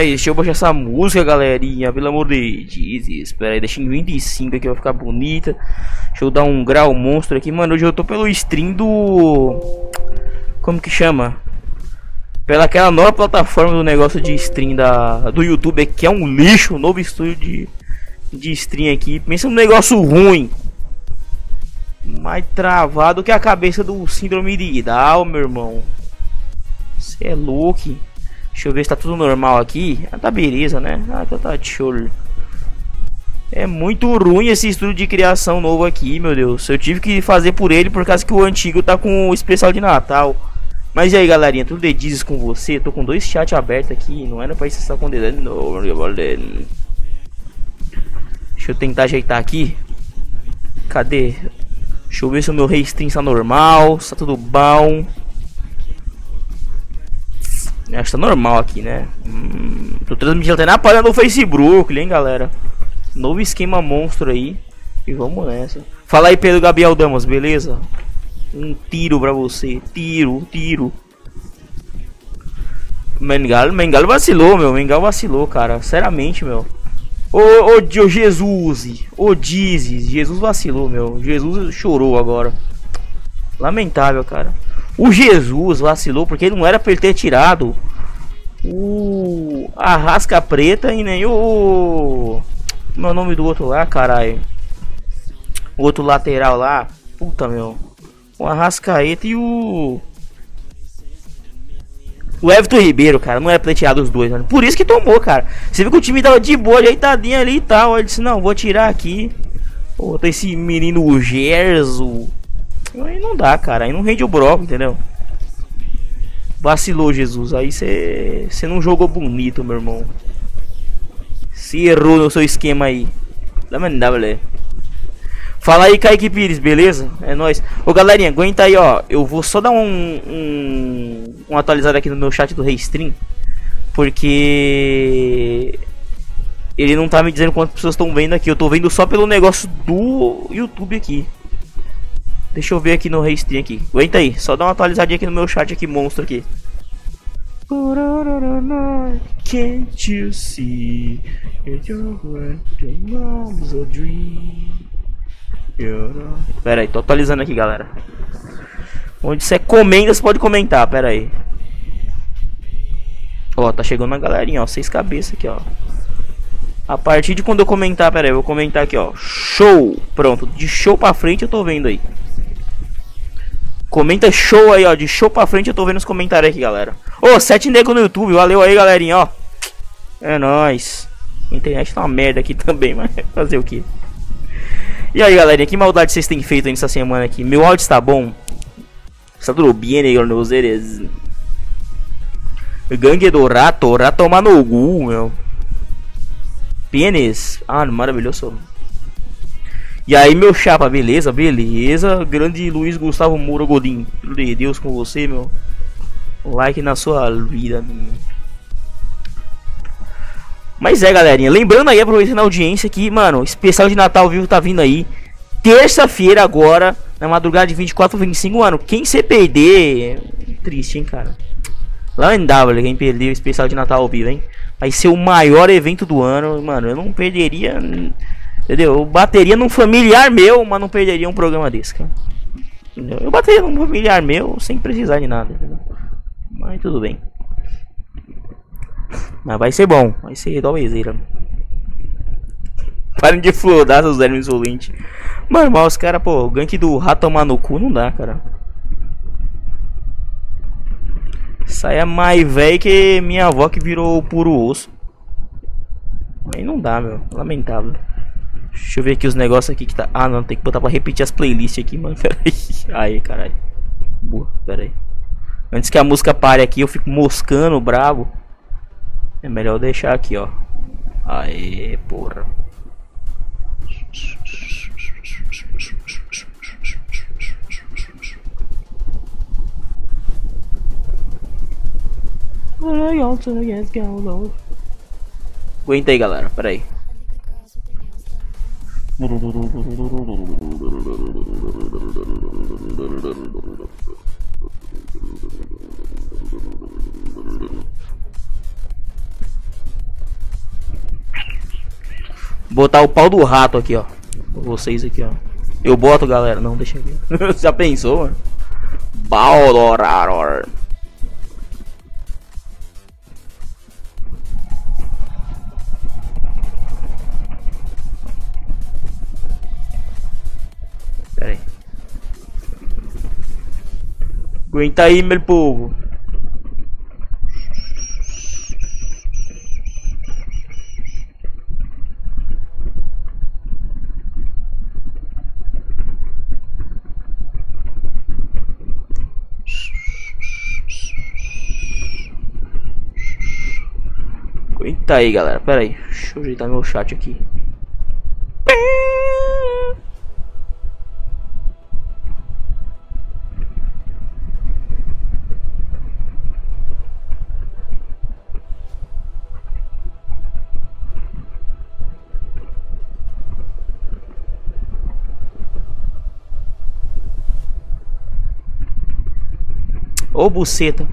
Rapaz, deixa eu baixar essa música, galerinha. Pelo amor de Deus. Espera aí, deixa em 25 aqui, vai ficar bonita. Deixa eu dar um grau monstro aqui. Mano, hoje eu tô pelo stream do... Como que chama? Pela aquela nova plataforma do negócio de stream da, do YouTube, que é um lixo. Um novo estúdio de, de stream aqui. Pensa num negócio ruim. Mais travado que a cabeça do síndrome de Down, meu irmão. Você é louco. Deixa eu ver se tá tudo normal aqui. Ah, tá beleza, né? Ah, tá, tá de show. É muito ruim esse estudo de criação novo aqui, meu Deus. Eu tive que fazer por ele por causa que o antigo tá com o especial de Natal. Mas e aí, galerinha? Tudo de dizes com você? Tô com dois chats abertos aqui. Não era pra isso estar com Não, Deixa eu tentar ajeitar aqui. Cadê? Deixa eu ver se o meu restring está normal. Se tá tudo bom. Acho que tá normal aqui, né? Hum, tô transmitindo até na página do Facebook, hein, galera? Novo esquema monstro aí. E vamos nessa. Fala aí, Pedro Gabriel Damas, beleza? Um tiro pra você. Tiro, tiro. Mengal, Mengal vacilou, meu. Mengal vacilou, cara. Seriamente, meu. Ô, ô, ô Jesus. Ô, Dizes. Jesus vacilou, meu. Jesus chorou agora. Lamentável, cara. O Jesus vacilou porque não era pra ele ter tirado o Arrasca Preta e nem o. É o nome do outro lá, caralho? Outro lateral lá. Puta, meu. O Arrascaeta e o. O Everton Ribeiro, cara, não era pra ter tirado os dois, mano. Por isso que tomou, cara. Você viu que o time tava de boa, ajeitadinho ali e tal. Ele disse, não, vou tirar aqui. Pô, esse menino Gerso. Aí não dá, cara. Aí não rende o broco, entendeu? Vacilou, Jesus. Aí você não jogou bonito, meu irmão. Se errou no seu esquema aí. Lamentável. Fala aí, Kaique Pires, beleza? É nóis. Ô, galerinha, aguenta aí, ó. Eu vou só dar um, um, um atualizado aqui no meu chat do Restream. Porque... Ele não tá me dizendo quantas pessoas estão vendo aqui. Eu tô vendo só pelo negócio do YouTube aqui. Deixa eu ver aqui no Restream aqui. Aguenta aí, só dá uma atualizadinha aqui no meu chat aqui, monstro aqui. Can't you see Pera aí, tô atualizando aqui, galera. Onde você comenta, você pode comentar, pera aí. Ó, tá chegando a galerinha, ó, seis cabeças aqui, ó. A partir de quando eu comentar, pera aí, eu vou comentar aqui, ó. Show! Pronto, de show pra frente eu tô vendo aí. Comenta show aí, ó. De show pra frente eu tô vendo os comentários aqui, galera. Ô, oh, sete negros no YouTube. Valeu aí, galerinha, ó. É nóis. A internet tá uma merda aqui também, mas fazer o que? E aí, galerinha, que maldade vocês têm feito nessa semana aqui? Meu áudio está bom? Está tudo bem, né, meus seres? Gangue do rato, rato tomar no cu, meu. Pênis. Ah, maravilhoso. E aí, meu chapa, beleza? Beleza. Grande Luiz Gustavo Moura Godin. de Deus com você, meu. Like na sua vida. Mas é, galerinha. Lembrando aí, aproveitando a audiência que, mano, especial de Natal vivo tá vindo aí. Terça-feira agora, na madrugada de 24 ou 25, mano. Quem você perder. Triste, hein, cara. Lamentável quem perdeu o especial de Natal ao vivo, hein. Vai ser o maior evento do ano, mano. Eu não perderia Entendeu? Eu bateria num familiar meu, mas não perderia um programa desse, cara. Entendeu? Eu bateria num familiar meu sem precisar de nada, entendeu? Mas tudo bem. Mas vai ser bom, vai ser dobezeira. Parem de flodar seus vermes insolentes. Mano, mas os caras, pô, o gank do rato tomar no cu não dá, cara. É mais velho que minha avó que virou puro osso. Aí não dá, meu. Lamentável. Deixa eu ver aqui os negócios aqui que tá. Ah, não, tem que botar pra repetir as playlists aqui, mano. Pera aí. Aí, caralho. Boa, pera aí. Antes que a música pare aqui, eu fico moscando, bravo. É melhor deixar aqui, ó. Aê, porra. Aguenta aí, galera. Pera aí. Botar o pau do rato aqui, ó. Vocês aqui, ó. Eu boto, galera. Não, deixa aqui. Já pensou, mano? Baloraror. Aguenta aí, meu povo. Aguenta aí, galera. Pera aí. Deixa eu ajeitar meu chat aqui. Ô buceta.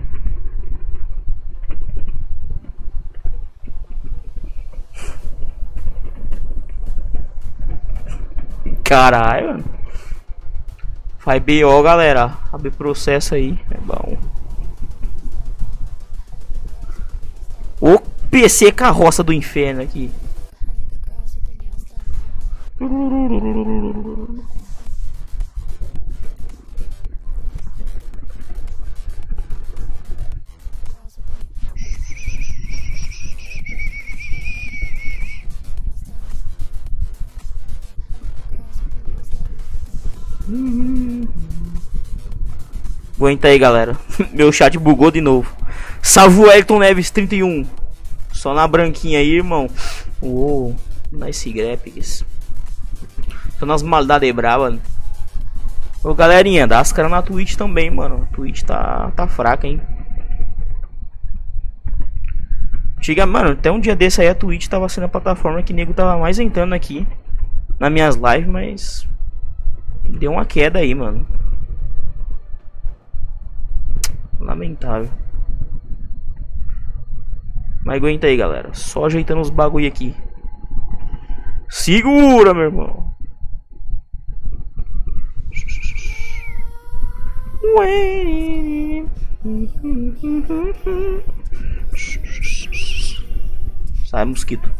Caralho. Faz BO, galera. Abre processo aí. É bom. O PC carroça do inferno aqui. Aguenta aí, galera. Meu chat bugou de novo. Salve o Elton Neves 31. Só na branquinha aí, irmão. Uou. Nice graphics. Tô nas maldades bravas. Ô, galerinha, dá as caras na Twitch também, mano. Twitch tá, tá fraca, hein. Chega, mano, até um dia desse aí a Twitch tava sendo a plataforma que nego tava mais entrando aqui. Nas minhas lives, mas... Deu uma queda aí, mano. Lamentável. Mas aguenta aí, galera. Só ajeitando os bagulho aqui. Segura, meu irmão. Sai, mosquito.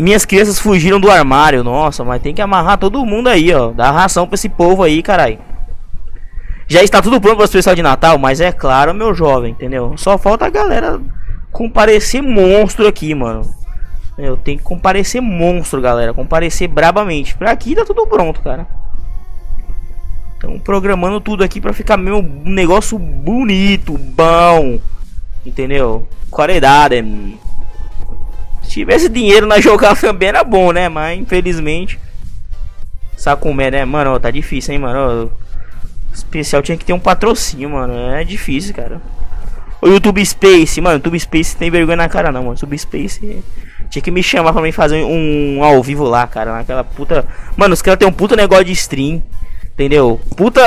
Minhas crianças fugiram do armário. Nossa, mas tem que amarrar todo mundo aí, ó. Dar ração pra esse povo aí, caralho. Já está tudo pronto para o especial de Natal, mas é claro, meu jovem, entendeu? Só falta a galera comparecer monstro aqui, mano. Eu tenho que comparecer monstro, galera. Comparecer brabamente. Pra aqui tá tudo pronto, cara. Estão programando tudo aqui pra ficar meio um negócio bonito, bom. Entendeu? Qualidade tivesse dinheiro na jogar também era bom, né? Mas infelizmente. Sabe como é, né? Mano, tá difícil, hein, mano. O especial tinha que ter um patrocínio, mano. É difícil, cara. O YouTube Space, mano. YouTube Space tem vergonha na cara, não, mano. YouTube Space tinha que me chamar pra mim fazer um ao vivo lá, cara. Naquela puta. Mano, os caras tem um puta negócio de stream. Entendeu? Puta.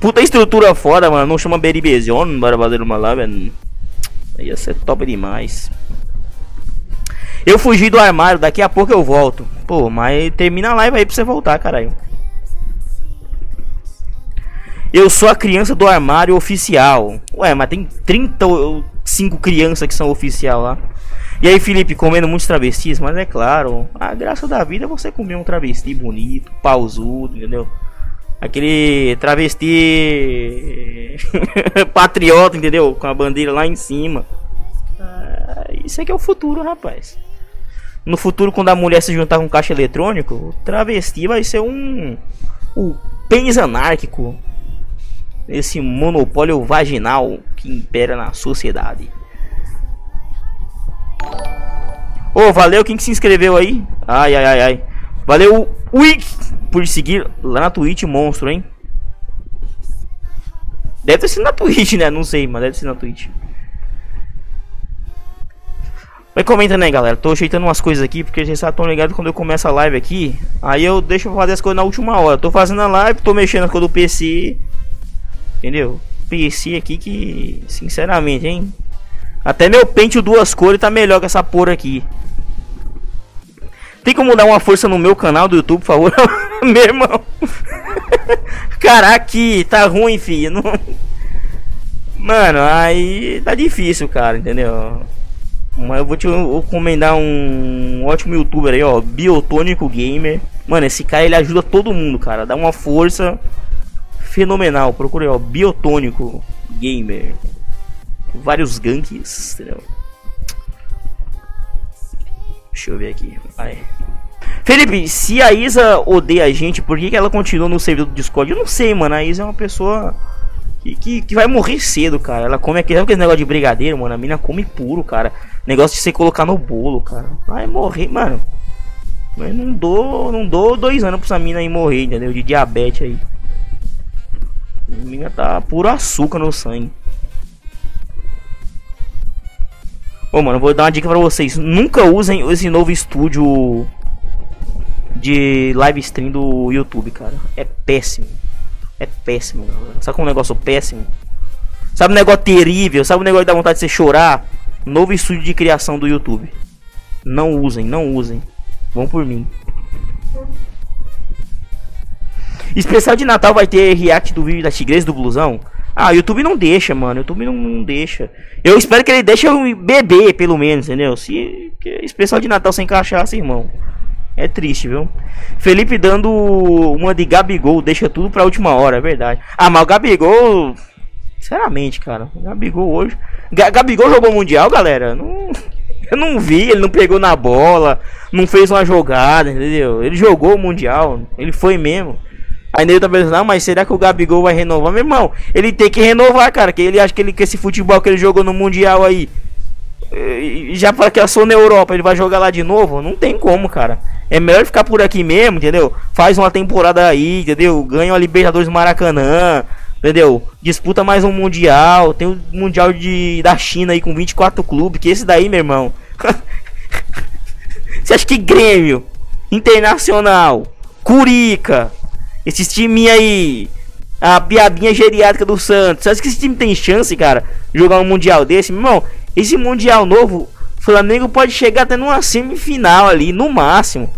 Puta estrutura foda, mano. Não chama Beribezion, bora fazer uma lá, velho. Ia ser top demais. Eu fugi do armário, daqui a pouco eu volto. Pô, mas termina a live aí pra você voltar, caralho. Eu sou a criança do armário oficial. Ué, mas tem 35 crianças que são oficial lá. E aí, Felipe, comendo muitos travestis, mas é claro, a graça da vida é você comer um travesti bonito, pausudo, entendeu? Aquele travesti patriota, entendeu? Com a bandeira lá em cima. Ah, isso aqui é o futuro, rapaz. No futuro, quando a mulher se juntar com caixa eletrônico, o travesti vai ser um. O pênis anárquico. Esse monopólio vaginal que impera na sociedade. Ô, oh, valeu quem que se inscreveu aí. Ai, ai, ai, ai. Valeu, Wiki, por seguir lá na Twitch, monstro, hein? Deve sido na Twitch, né? Não sei, mas deve ser na Twitch. Mas comenta né galera, tô ajeitando umas coisas aqui porque vocês estão ligados quando eu começo a live aqui Aí eu deixo eu fazer as coisas na última hora Tô fazendo a live, tô mexendo com o do PC Entendeu? PC aqui que, sinceramente, hein Até meu pente duas cores tá melhor que essa porra aqui. Tem como dar uma força no meu canal do YouTube, por favor? meu irmão. Caraca, tá ruim, filho. Não... Mano, aí tá difícil, cara, entendeu? Mas eu vou te recomendar um ótimo youtuber aí, ó. Biotônico Gamer. Mano, esse cara ele ajuda todo mundo, cara. Dá uma força fenomenal. Procure, ó. Biotônico Gamer. Vários ganks, entendeu? Deixa eu ver aqui. Vai. Felipe, se a Isa odeia a gente, por que, que ela continua no servidor do Discord? Eu não sei, mano. A Isa é uma pessoa que, que, que vai morrer cedo, cara. Ela come aquele, aquele negócio de brigadeiro, mano. A mina come puro, cara. Negócio de você colocar no bolo, cara. Vai morrer, mano. Mas não dou, não dou dois anos pra essa mina aí morrer, entendeu? De diabetes aí. A mina tá puro açúcar no sangue. Ô, mano, vou dar uma dica pra vocês. Nunca usem esse novo estúdio de live stream do YouTube, cara. É péssimo. É péssimo, galera. Sabe como um negócio péssimo? Sabe um negócio terrível? Sabe um negócio que dá vontade de você chorar? Novo estúdio de criação do YouTube. Não usem, não usem. Vão por mim. Especial de Natal vai ter react do vídeo da Tigresa do Blusão. Ah, YouTube não deixa, mano. YouTube não, não, deixa. Eu espero que ele deixe eu beber, pelo menos, entendeu? Se especial de Natal sem cachaça, irmão. É triste, viu? Felipe dando uma de Gabigol, deixa tudo pra última hora, é verdade. Ah, mas o Gabigol. Sinceramente, cara. O Gabigol hoje. G Gabigol jogou Mundial, galera? Não. Eu não vi, ele não pegou na bola, não fez uma jogada, entendeu? Ele jogou o Mundial, ele foi mesmo. Aí ele tá pensando, não, mas será que o Gabigol vai renovar? Meu irmão, ele tem que renovar, cara. Que ele acha que ele que esse futebol que ele jogou no Mundial aí. Já para que eu sou na Europa, ele vai jogar lá de novo? Não tem como, cara. É melhor ficar por aqui mesmo, entendeu? Faz uma temporada aí, entendeu? Ganha a Libertadores do Maracanã, entendeu? Disputa mais um Mundial. Tem o Mundial de, da China aí com 24 clubes. Que esse daí, meu irmão. Você acha que Grêmio, Internacional, Curica, esses times aí. A piabinha geriátrica do Santos. Você acha que esse time tem chance, cara? Jogar um Mundial desse? Meu irmão, esse Mundial novo. Flamengo pode chegar até numa semifinal ali, no máximo.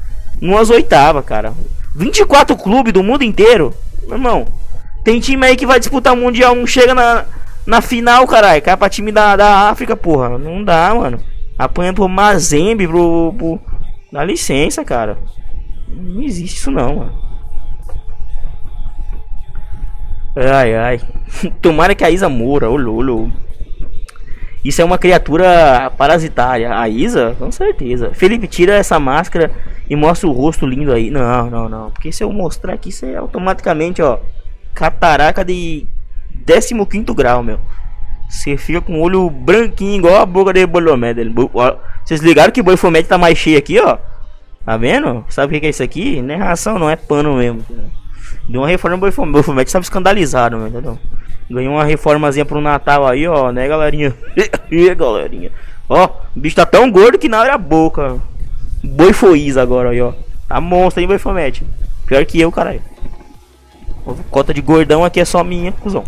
Numas oitavas, cara. 24 clubes do mundo inteiro. Meu irmão, tem time aí que vai disputar o Mundial, não chega na, na final, caralho. Cai pra time da, da África, porra. Não dá, mano. Apanha pro Mazembe, pro, pro. Dá licença, cara. Não existe isso não, mano. Ai, ai. Tomara que a Isa morra, ô lolo. Isso é uma criatura parasitária. A Isa? Com certeza. Felipe, tira essa máscara e mostra o rosto lindo aí. Não, não, não. Porque se eu mostrar aqui, isso é automaticamente, ó. Cataraca de 15 grau, meu. Você fica com o olho branquinho, igual a boca de Bolomé. Vocês ligaram que o Boifomete tá mais cheio aqui, ó? Tá vendo? Sabe o que é isso aqui? Não é ração, não é pano mesmo. Deu uma reforma pro Bafomete. Bafomete estava escandalizado, meu, entendeu? Ganhou uma reformazinha pro Natal aí, ó, né, galerinha? e galerinha. Ó, o bicho tá tão gordo que na hora a boca. Boi agora aí, ó. Tá monstro, hein, Bafomete? Pior que eu, caralho. Cota de gordão aqui é só minha, cuzão.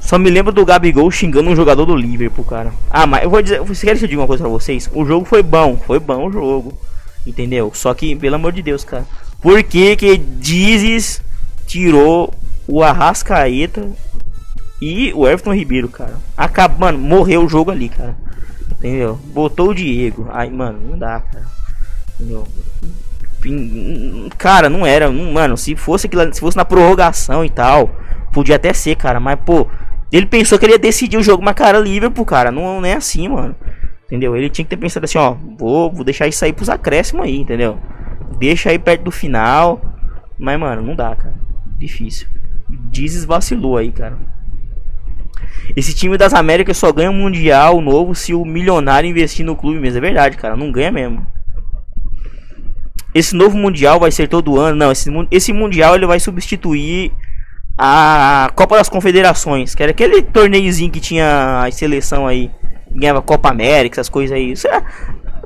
Só me lembro do Gabigol xingando um jogador do Liverpool, cara. Ah, mas eu vou dizer, você quer que eu diga uma coisa pra vocês? O jogo foi bom, foi bom o jogo. Entendeu? Só que, pelo amor de Deus, cara. Por que que Dizes tirou o Arrascaeta e o Everton Ribeiro, cara? Acaba, mano, morreu o jogo ali, cara. Entendeu? Botou o Diego. Aí, mano, não dá, cara. Entendeu? Cara, não era, mano, se fosse aquilo, se fosse na prorrogação e tal, podia até ser, cara, mas pô, ele pensou que ele ia decidir o jogo, mas cara, Liverpool, cara, não, não é assim, mano. Entendeu? Ele tinha que ter pensado assim, ó, vou, vou deixar isso aí pros acréscimos aí, entendeu? Deixa aí perto do final. Mas, mano, não dá, cara. Difícil. Dizes vacilou aí, cara. Esse time das Américas só ganha Mundial novo se o milionário investir no clube mesmo. É verdade, cara. Não ganha mesmo. Esse novo Mundial vai ser todo ano. Não, esse, esse Mundial ele vai substituir a Copa das Confederações. Que era aquele torneiozinho que tinha a seleção aí. Ganhava Copa América, essas coisas aí. Isso é,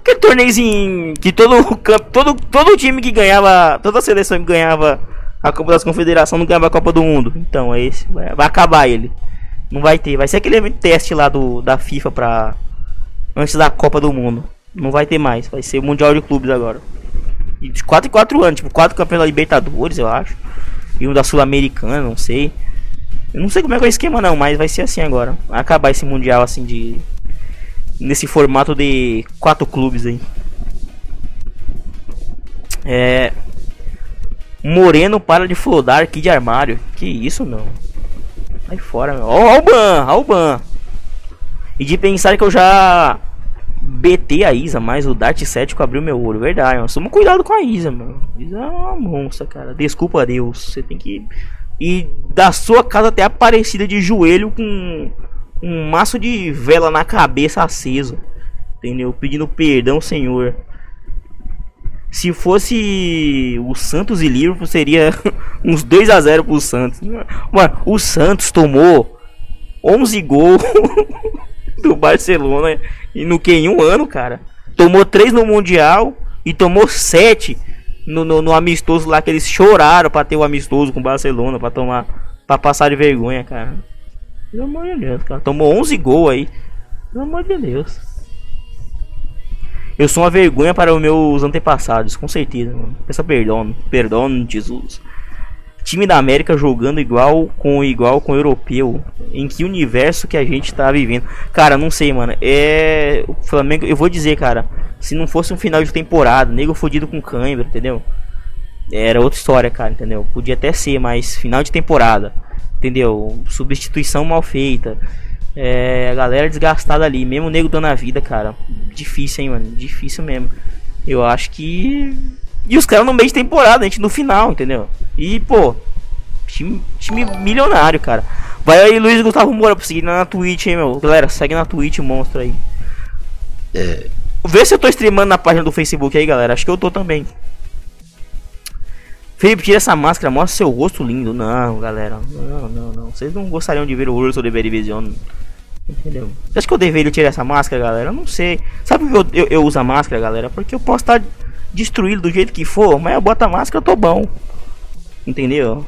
Aquele torneiozinho que todo, todo, todo time que ganhava, toda a seleção que ganhava a Copa das Confederações não ganhava a Copa do Mundo. Então é esse, vai, acabar ele. Não vai ter. Vai ser aquele teste lá do, da FIFA pra. Antes da Copa do Mundo. Não vai ter mais. Vai ser o Mundial de Clubes agora. E de 4 em 4 anos. Tipo, 4 campeões da Libertadores, eu acho. E um da Sul-Americana, não sei. Eu não sei como é que é o esquema não, mas vai ser assim agora. Vai acabar esse Mundial assim de. Nesse formato de quatro clubes aí. É. Moreno para de flodar aqui de armário. Que isso, meu. Sai fora, meu. Ó, ó o ban, ó o ban. E de pensar que eu já BT a Isa, mas o Dart cético abriu meu olho. Verdade, mano. Toma cuidado com a Isa, mano. Isa é uma monstro, cara. Desculpa Deus. Você tem que ir da sua casa até Aparecida de joelho com um maço de vela na cabeça aceso. Entendeu? Pedindo perdão, Senhor. Se fosse o Santos e Liverpool, seria uns 2 a 0 pro Santos. Mano, o Santos tomou 11 gols do Barcelona e no que em um ano, cara. Tomou 3 no Mundial e tomou 7 no, no, no, amistoso lá que eles choraram para ter o amistoso com o Barcelona, para tomar para passar de vergonha, cara. Pelo amor de Deus, cara. Tomou 11 gols aí. Pelo amor de Deus. Eu sou uma vergonha para os meus antepassados, com certeza. Mano. Peça perdão, perdão, Jesus. Time da América jogando igual com igual com europeu. Em que universo que a gente tá vivendo? Cara, não sei, mano. É. O Flamengo, eu vou dizer, cara. Se não fosse um final de temporada, nego fodido com câimbra, entendeu? Era outra história, cara, entendeu? Podia até ser, mas final de temporada, entendeu? Substituição mal feita. É, a galera desgastada ali, mesmo o nego dando a vida, cara. Difícil, hein, mano? Difícil mesmo. Eu acho que. E os caras no meio de temporada, a gente no final, entendeu? E, pô, time, time milionário, cara. Vai aí, Luiz Gustavo Moura, pra seguir na Twitch, hein, meu. Galera, segue na Twitch, monstro aí. É. Vê se eu tô streamando na página do Facebook aí, galera. Acho que eu tô também. Felipe, tira essa máscara, mostra seu rosto lindo. Não, galera. Não, não, não. Vocês não gostariam de ver o urso de Berivision. Entendeu? Você acha que eu deveria tirar essa máscara, galera? Eu não sei. Sabe por que eu, eu, eu uso a máscara, galera? Porque eu posso estar destruído do jeito que for, mas eu boto a máscara eu tô bom. Entendeu?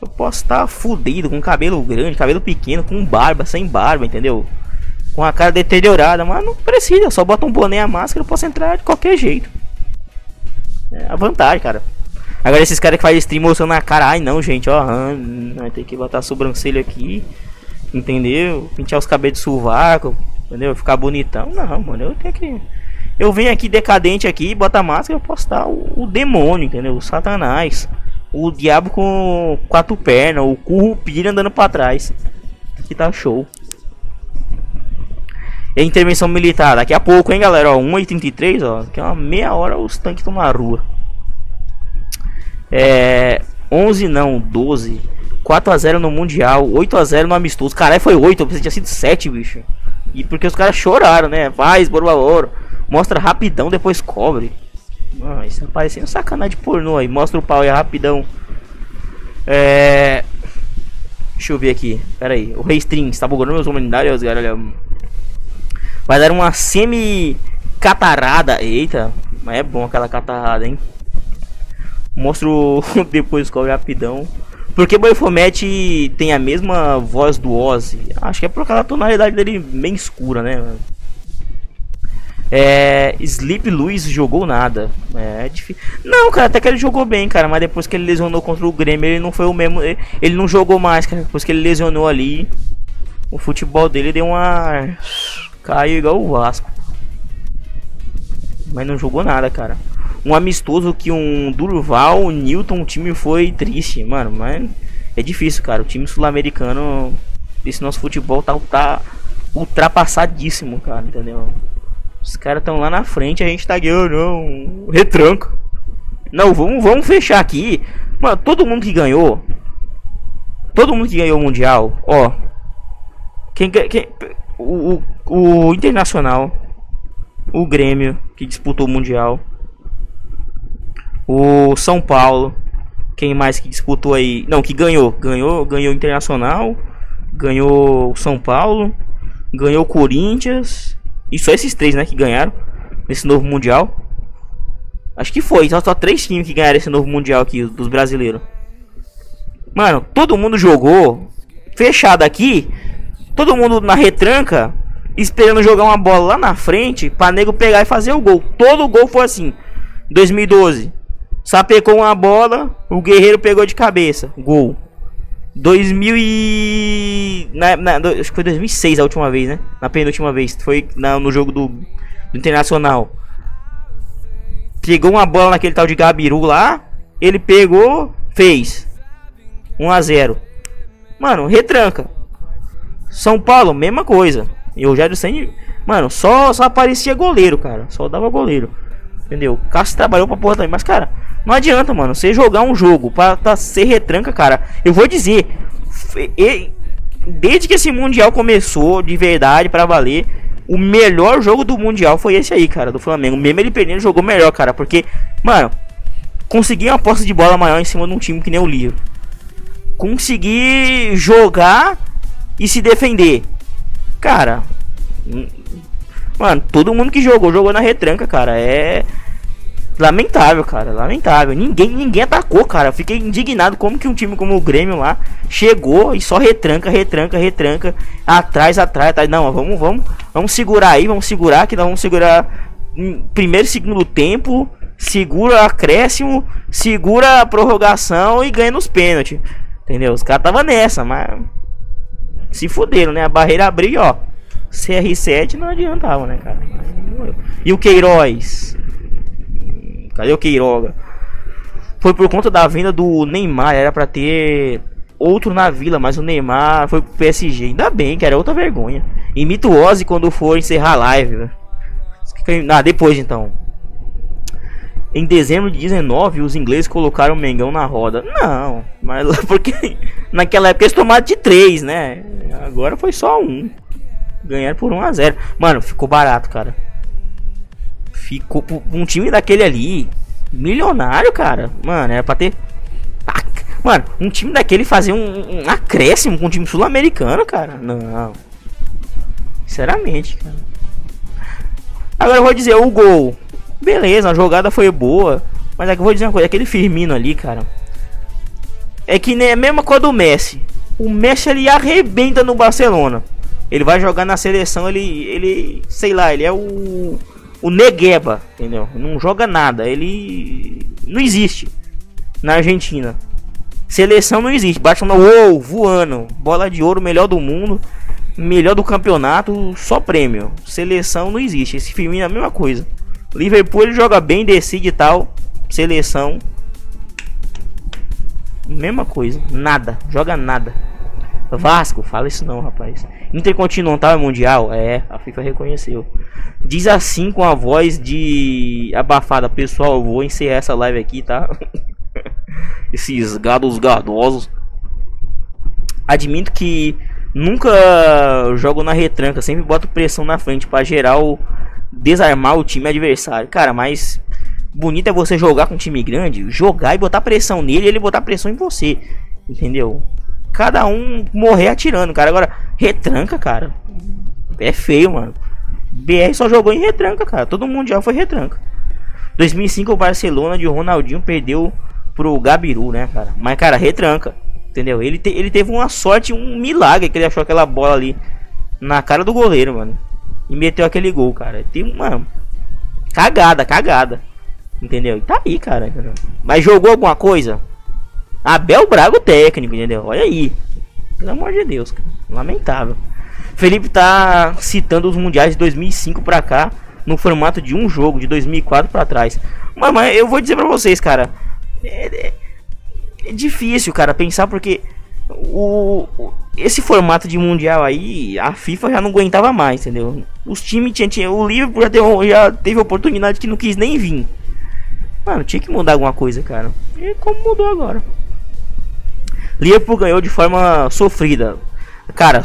Eu posso estar fudido, com cabelo grande, cabelo pequeno, com barba, sem barba, entendeu? Com a cara deteriorada, mas não precisa, só bota um boné a máscara, eu posso entrar de qualquer jeito. É a vantagem, cara. Agora esses caras que fazem stream mostrando a cara, ai não, gente, ó, vai ter que botar a sobrancelha aqui, entendeu? Pintar os cabelos de sovaco, entendeu? Ficar bonitão. Não, mano, eu tenho que. Eu venho aqui decadente aqui, bota máscara, eu posso estar o, o demônio, entendeu? O satanás. O diabo com quatro pernas, o currupira andando pra trás. Aqui tá show. E intervenção militar, daqui a pouco, hein, galera? Ó, 1h33, ó. Daqui a uma meia hora os tanques estão na rua. É. 11 não, 12. 4 a 0 no Mundial, 8 a 0 no amistoso. Caralho, foi 8, eu pensei que tinha sido 7, bicho. E porque os caras choraram, né? Vai, esborba ouro. Mostra rapidão, depois cobre. Mano, isso tá parecendo sacanagem de pornô aí. Mostra o pau aí rapidão. É. Deixa eu ver aqui. Pera aí. O Rei String está bugando meus humanidades, galera. Vai dar uma semi catarada. Eita, mas é bom aquela catarrada, hein? Mostro depois cobre rapidão. Porque Baphomet tem a mesma voz do Ozzy. Acho que é por causa da tonalidade dele bem escura, né? É, Sleep Luiz jogou nada. É, é difícil. Não, cara, até que ele jogou bem, cara. Mas depois que ele lesionou contra o Grêmio, ele não foi o mesmo. Ele não jogou mais, cara. Depois que ele lesionou ali, o futebol dele deu uma. Caiu igual o Vasco. Mas não jogou nada, cara um amistoso que um Durval, Newton, o time foi triste, mano. Mas é difícil, cara. O time sul-americano, esse nosso futebol tá, tá ultrapassadíssimo, cara, entendeu? Os caras estão lá na frente, a gente tá ganhando, não. Retranco. Não, vamos, vamos fechar aqui. Mano, todo mundo que ganhou. Todo mundo que ganhou o Mundial, ó. Quem, quem o, o, o Internacional, o Grêmio, que disputou o Mundial o São Paulo. Quem mais que disputou aí? Não, que ganhou. Ganhou, ganhou Internacional. Ganhou São Paulo. Ganhou Corinthians. E só esses três, né, que ganharam nesse novo Mundial. Acho que foi. Só, só três times que ganharam esse novo Mundial aqui, dos brasileiros. Mano, todo mundo jogou fechado aqui, todo mundo na retranca, esperando jogar uma bola lá na frente, pra nego pegar e fazer o gol. Todo gol foi assim. 2012, sapecou uma bola, o Guerreiro pegou de cabeça, gol. 2000 e... Na, na, acho que foi 2006 a última vez, né? Na penúltima vez, foi na, no jogo do, do Internacional. Pegou uma bola naquele tal de Gabiru lá, ele pegou, fez. 1 a 0. Mano, retranca. São Paulo, mesma coisa. E o Rogério Senni, mano, só só aparecia goleiro, cara. Só dava goleiro. Entendeu? Cássio trabalhou pra porra também, mas cara, não adianta, mano, você jogar um jogo para tá, ser retranca, cara. Eu vou dizer, desde que esse mundial começou de verdade para valer, o melhor jogo do mundial foi esse aí, cara, do Flamengo. Mesmo ele perdendo, jogou melhor, cara, porque, mano, conseguir uma posse de bola maior em cima de um time que nem o Livro. Conseguir jogar e se defender. Cara, hum, mano, todo mundo que jogou, jogou na retranca, cara. É Lamentável, cara, lamentável. Ninguém, ninguém atacou, cara. Eu fiquei indignado como que um time como o Grêmio lá chegou e só retranca, retranca, retranca, atrás, atrás, atrás. Não, vamos, vamos, vamos segurar aí, vamos segurar que nós vamos segurar primeiro, segundo tempo, segura acréscimo, segura a prorrogação e ganha nos pênaltis. Entendeu? Os caras tava nessa, mas se fuderam, né? A barreira abriu, ó. CR7 não adiantava, né, cara? E o Queiroz? Cadê o Queiroga? Foi por conta da venda do Neymar, era para ter outro na vila, mas o Neymar foi pro PSG. Ainda bem, que era outra vergonha. O Ozzy quando for encerrar a live. Né? Ah, depois então. Em dezembro de 19, os ingleses colocaram o Mengão na roda. Não, mas porque naquela época eles tomaram de 3, né? Agora foi só um. Ganharam por 1 a 0. Mano, ficou barato, cara. Ficou um time daquele ali, milionário, cara. Mano, era pra ter. Mano, um time daquele fazer um, um acréscimo com um time sul-americano, cara. Não. Sinceramente, cara. Agora eu vou dizer, o gol. Beleza, a jogada foi boa. Mas é que eu vou dizer uma coisa, aquele Firmino ali, cara. É que nem a mesma coisa do Messi. O Messi ele arrebenta no Barcelona. Ele vai jogar na seleção, ele. ele. sei lá, ele é o o Negueba, entendeu? Não joga nada, ele não existe na Argentina. Seleção não existe, bate no uou, voando, bola de ouro, melhor do mundo, melhor do campeonato, só prêmio. Seleção não existe, esse filme é a mesma coisa. Liverpool ele joga bem, decide e tal, seleção mesma coisa, nada, joga nada. Vasco, fala isso não, rapaz. Intercontinental é mundial? É, a FIFA reconheceu. Diz assim com a voz de abafada. Pessoal, eu vou encerrar essa live aqui, tá? Esses gados gadosos. Admito que nunca jogo na retranca, sempre boto pressão na frente para gerar o desarmar o time adversário. Cara, mas bonito é você jogar com um time grande, jogar e botar pressão nele e ele botar pressão em você. Entendeu? Cada um morrer atirando, cara. Agora, retranca, cara. É feio, mano. BR só jogou em retranca, cara. Todo mundo já foi retranca. 2005 o Barcelona de Ronaldinho perdeu pro Gabiru, né, cara? Mas, cara, retranca. Entendeu? Ele, te, ele teve uma sorte, um milagre que ele achou aquela bola ali na cara do goleiro, mano. E meteu aquele gol, cara. Tem uma cagada, cagada. Entendeu? E tá aí, cara. Mas jogou alguma coisa? Abel Braga o técnico, entendeu? Olha aí. Pelo amor de Deus, cara. Lamentável. Felipe tá citando os mundiais de 2005 pra cá no formato de um jogo de 2004 para trás. Mas, mas, eu vou dizer para vocês, cara, é, é, é, difícil, cara, pensar porque o, o, esse formato de mundial aí a FIFA já não aguentava mais, entendeu? Os times tinham, tinha, o Liverpool já teve, já teve oportunidade que não quis nem vir. Mano, tinha que mudar alguma coisa, cara. E como mudou agora? Liverpool ganhou de forma sofrida. Cara,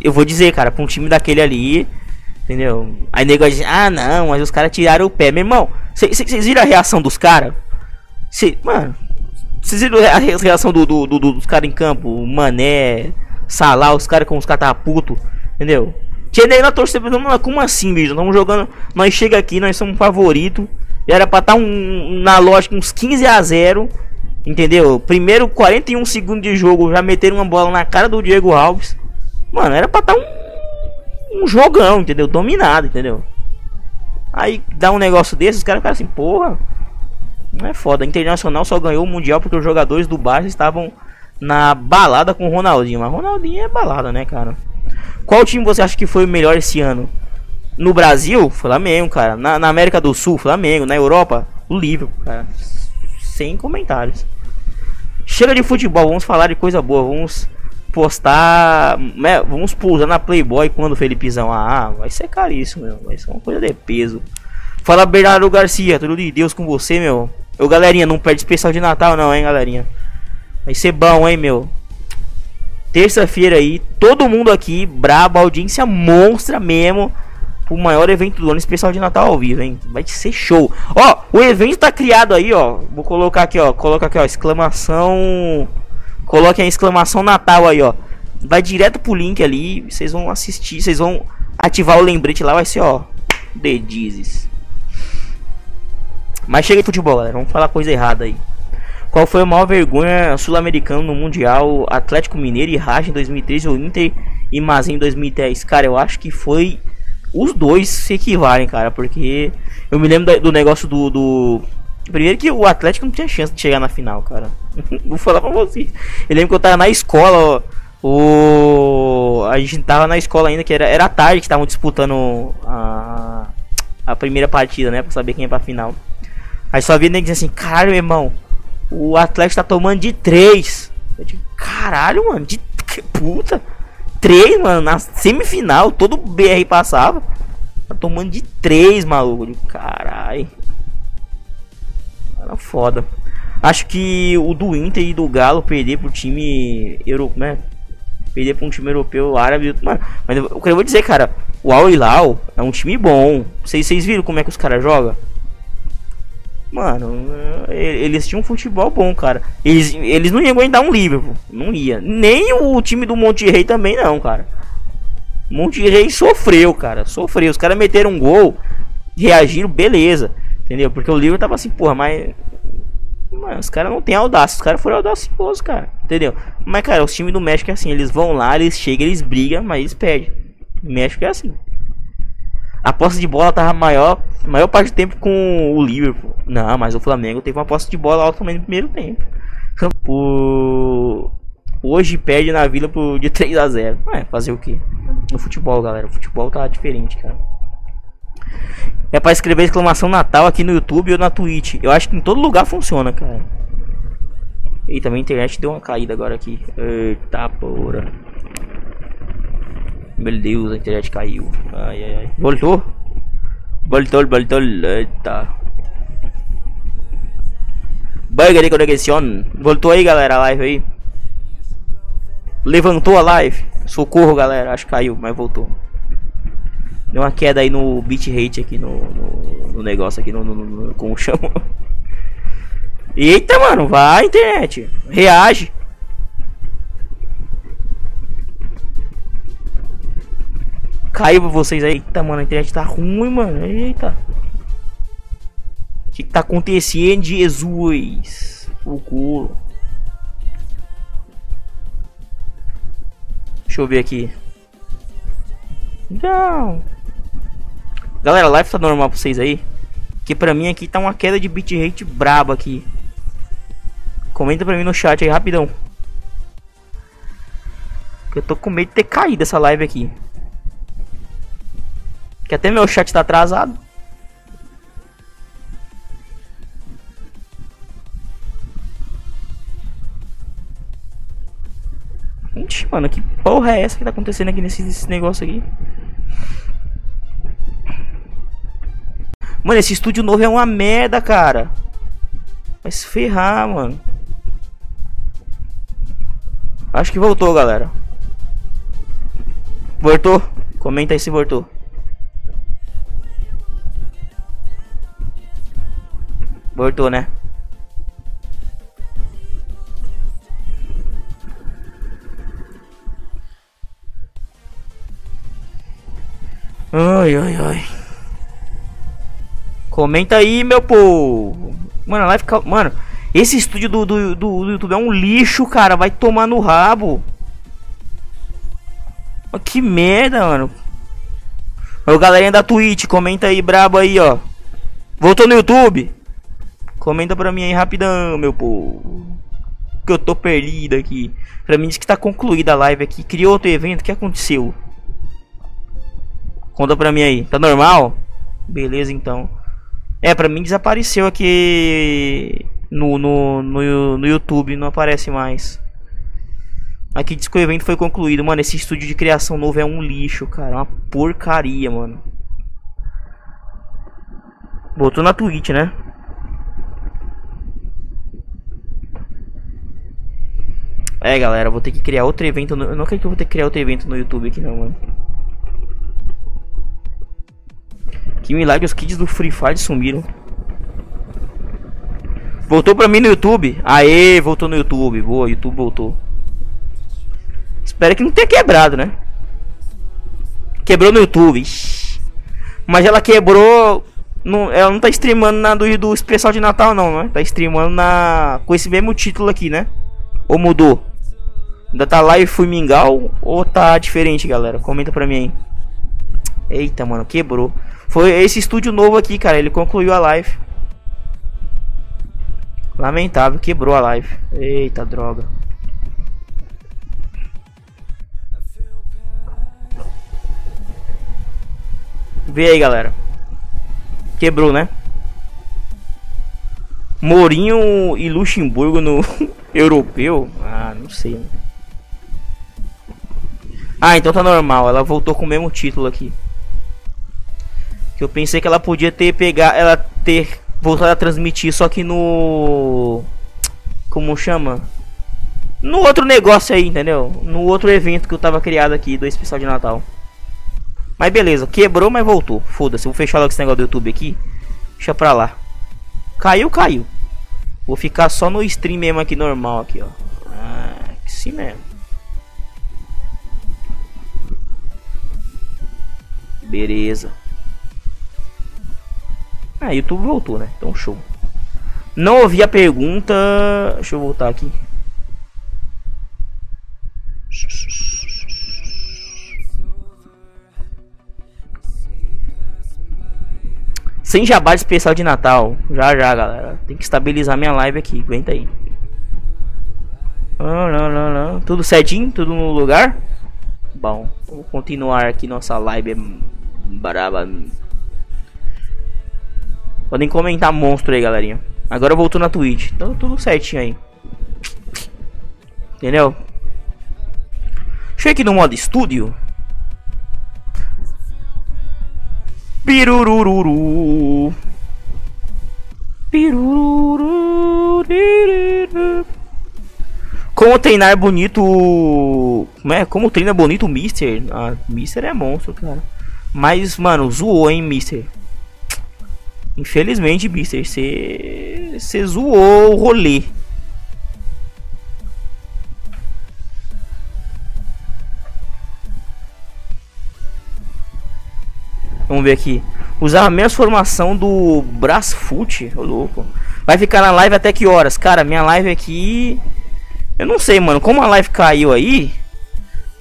eu vou dizer, cara, pra um time daquele ali, entendeu? Aí nego diz, ah não, mas os caras tiraram o pé. Meu irmão, vocês viram a reação dos caras? Mano, vocês viram a reação do, do, do dos caras em campo? O Mané, Salah, os caras com os caras puto, entendeu? Tinha nem na torcida, como assim, bicho? Estamos jogando, nós chega aqui, nós somos favorito. E era pra estar tá um, na lógica uns 15 a 0 Entendeu? Primeiro 41 segundos de jogo já meteram uma bola na cara do Diego Alves. Mano, era pra estar tá um, um jogão, entendeu? Dominado, entendeu? Aí dá um negócio desses, os caras ficam assim, porra. Não é foda. A Internacional só ganhou o Mundial porque os jogadores do Barça estavam na balada com o Ronaldinho. Mas Ronaldinho é balada, né, cara? Qual time você acha que foi o melhor esse ano? No Brasil, Flamengo, cara. Na, na América do Sul, Flamengo. Na Europa, o Liverpool, cara. Sem comentários. Chega de futebol, vamos falar de coisa boa. Vamos postar. Né, vamos pousar na Playboy quando o Felipezão. Ah, vai ser caríssimo, meu. Vai ser uma coisa de peso. Fala Bernardo Garcia, tudo de Deus com você, meu. Ô galerinha, não perde especial de Natal, não, hein, galerinha. Vai ser bom, hein, meu. Terça-feira aí, todo mundo aqui, brabo, audiência monstra mesmo. O maior evento do ano especial de Natal ao vivo, hein? Vai ser show. Ó, o evento tá criado aí, ó. Vou colocar aqui, ó. Coloca aqui, ó. Exclamação Coloquem a exclamação Natal aí, ó. Vai direto pro link ali. Vocês vão assistir. Vocês vão ativar o lembrete lá. Vai ser, ó. The Jesus. Mas chega de futebol, galera. Vamos falar coisa errada aí. Qual foi a maior vergonha sul-americano no Mundial? Atlético Mineiro e Raj em 2013 ou Inter e Mazin em 2010? Cara, eu acho que foi. Os dois se equivalem, cara. Porque eu me lembro do negócio do, do Primeiro que o Atlético não tinha chance de chegar na final, cara. Vou falar pra vocês. Eu lembro que eu tava na escola, ó, o... A gente tava na escola ainda, que era, era tarde que estavam disputando a... a primeira partida, né? Pra saber quem ia pra final. Aí só vi nem dizer assim, caralho, irmão, o Atlético tá tomando de 3. Eu digo, caralho, mano, de puta. 3, mano, na semifinal, todo BR passava. Tá tomando de 3, maluco. Caralho. Era foda. Acho que o do Inter e do Galo perder pro time europeu, né? Perder pra um time europeu árabe. Mano, mas que eu vou dizer, cara, o Al Hilal é um time bom. Vocês, vocês viram como é que os caras jogam? Mano, eles tinham um futebol bom, cara. Eles, eles não iam aguentar um Liverpool. Não ia. Nem o time do Monte Rei também, não, cara. Monte Rei sofreu, cara. Sofreu. Os caras meteram um gol, reagiram, beleza. Entendeu? Porque o livro tava assim, porra, mas. Mano, os caras não tem audácia, os caras foram audaciosos, cara. Entendeu? Mas, cara, os times do México é assim, eles vão lá, eles chegam, eles brigam, mas eles perdem. O México é assim. A posse de bola tava maior, maior parte do tempo com o Liverpool. Não, mas o Flamengo teve uma posse de bola alta também no primeiro tempo. Por... Hoje perde na vila por de 3 a 0 É, fazer o que? No futebol, galera. O futebol tá diferente, cara. É pra escrever exclamação Natal aqui no YouTube ou na Twitch. Eu acho que em todo lugar funciona, cara. E também a internet deu uma caída agora aqui. Eita porra. Meu Deus, a internet caiu. Ai, ai, ai. Voltou? Voltou, voltou. Eita. Bug de conexão. Voltou aí, galera, a live aí. Levantou a live. Socorro, galera. Acho que caiu, mas voltou. Deu uma queda aí no bitrate aqui no, no, no, negócio aqui no, no, no com o chão. Eita, mano, vai internet. Reage. Caiu pra vocês aí. Eita, mano, a internet tá ruim, mano. Eita. O que, tá acontecendo, Jesus? O culo. Deixa eu ver aqui. Não. Galera, a live tá normal pra vocês aí? Que pra mim aqui tá uma queda de bitrate braba aqui. Comenta pra mim no chat aí rapidão. Eu tô com medo de ter caído essa live aqui. Que até meu chat tá atrasado. Ixi, mano, que porra é essa que tá acontecendo aqui nesse, nesse negócio aqui? Mano, esse estúdio novo é uma merda, cara. Vai se ferrar, mano. Acho que voltou, galera. Voltou? Comenta aí se voltou. Voltou, né? Ai, ai, ai. Comenta aí, meu povo. Mano, a live. Mano, Esse estúdio do, do, do, do YouTube é um lixo, cara. Vai tomar no rabo. Que merda, mano. Ô, galerinha da Twitch, comenta aí, brabo aí, ó. Voltou no YouTube? Comenta pra mim aí rapidão, meu povo. Que eu tô perdido aqui. Pra mim diz que tá concluída a live aqui. Criou outro evento, o que aconteceu? Conta pra mim aí. Tá normal? Beleza, então. É, pra mim desapareceu aqui no, no, no, no YouTube. Não aparece mais. Aqui diz que o evento foi concluído. Mano, esse estúdio de criação novo é um lixo, cara. Uma porcaria, mano. Botou na Twitch, né? É, galera, vou ter que criar outro evento. No... Eu não acredito que eu vou ter que criar outro evento no YouTube aqui, não, mano. Que milagre, os kids do Free Fire sumiram. Voltou pra mim no YouTube. Aê, voltou no YouTube. Boa, YouTube voltou. Espero que não tenha quebrado, né? Quebrou no YouTube. Mas ela quebrou. Não, ela não tá streamando na do, do especial de Natal, não, né? Tá streamando na. Com esse mesmo título aqui, né? Ou mudou? Ainda tá live Fumingal ou tá diferente, galera? Comenta pra mim aí. Eita, mano, quebrou. Foi esse estúdio novo aqui, cara. Ele concluiu a live. Lamentável, quebrou a live. Eita, droga. Vê aí, galera. Quebrou, né? Mourinho e Luxemburgo no europeu? Ah, não sei. Ah, então tá normal. Ela voltou com o mesmo título aqui. Que eu pensei que ela podia ter pegar, ela ter voltado a transmitir, só que no como chama? No outro negócio aí, entendeu? No outro evento que eu tava criado aqui do especial de Natal. Mas beleza, quebrou, mas voltou. Foda-se, vou fechar logo esse negócio do YouTube aqui. Deixa pra lá. Caiu, caiu. Vou ficar só no stream mesmo aqui normal aqui, ó. Ah, que sim mesmo. Beleza. Ah, YouTube voltou, né? Então show. Não ouvi a pergunta. Deixa eu voltar aqui. Sem jabá especial de Natal. Já já, galera. Tem que estabilizar minha live aqui. Aguenta aí. Não, não, não. Tudo certinho? Tudo no lugar? Bom, vou continuar aqui nossa live Braba. Podem comentar monstro aí, galerinha. Agora voltou na Twitch. Então tudo certinho aí. Entendeu? Deixa eu aqui no modo estúdio. Pirurururu. Pirururu. Como treinar bonito. Como é? Como treina bonito o Mister? Ah, Mister é monstro, cara. Mas, mano, zoou, hein, Mister? Infelizmente, Mister, você. Você zoou o rolê. Vamos ver aqui. Usar a mesma formação do Brasfoot, ô louco. Vai ficar na live até que horas? Cara, minha live aqui. Eu não sei, mano. Como a live caiu aí.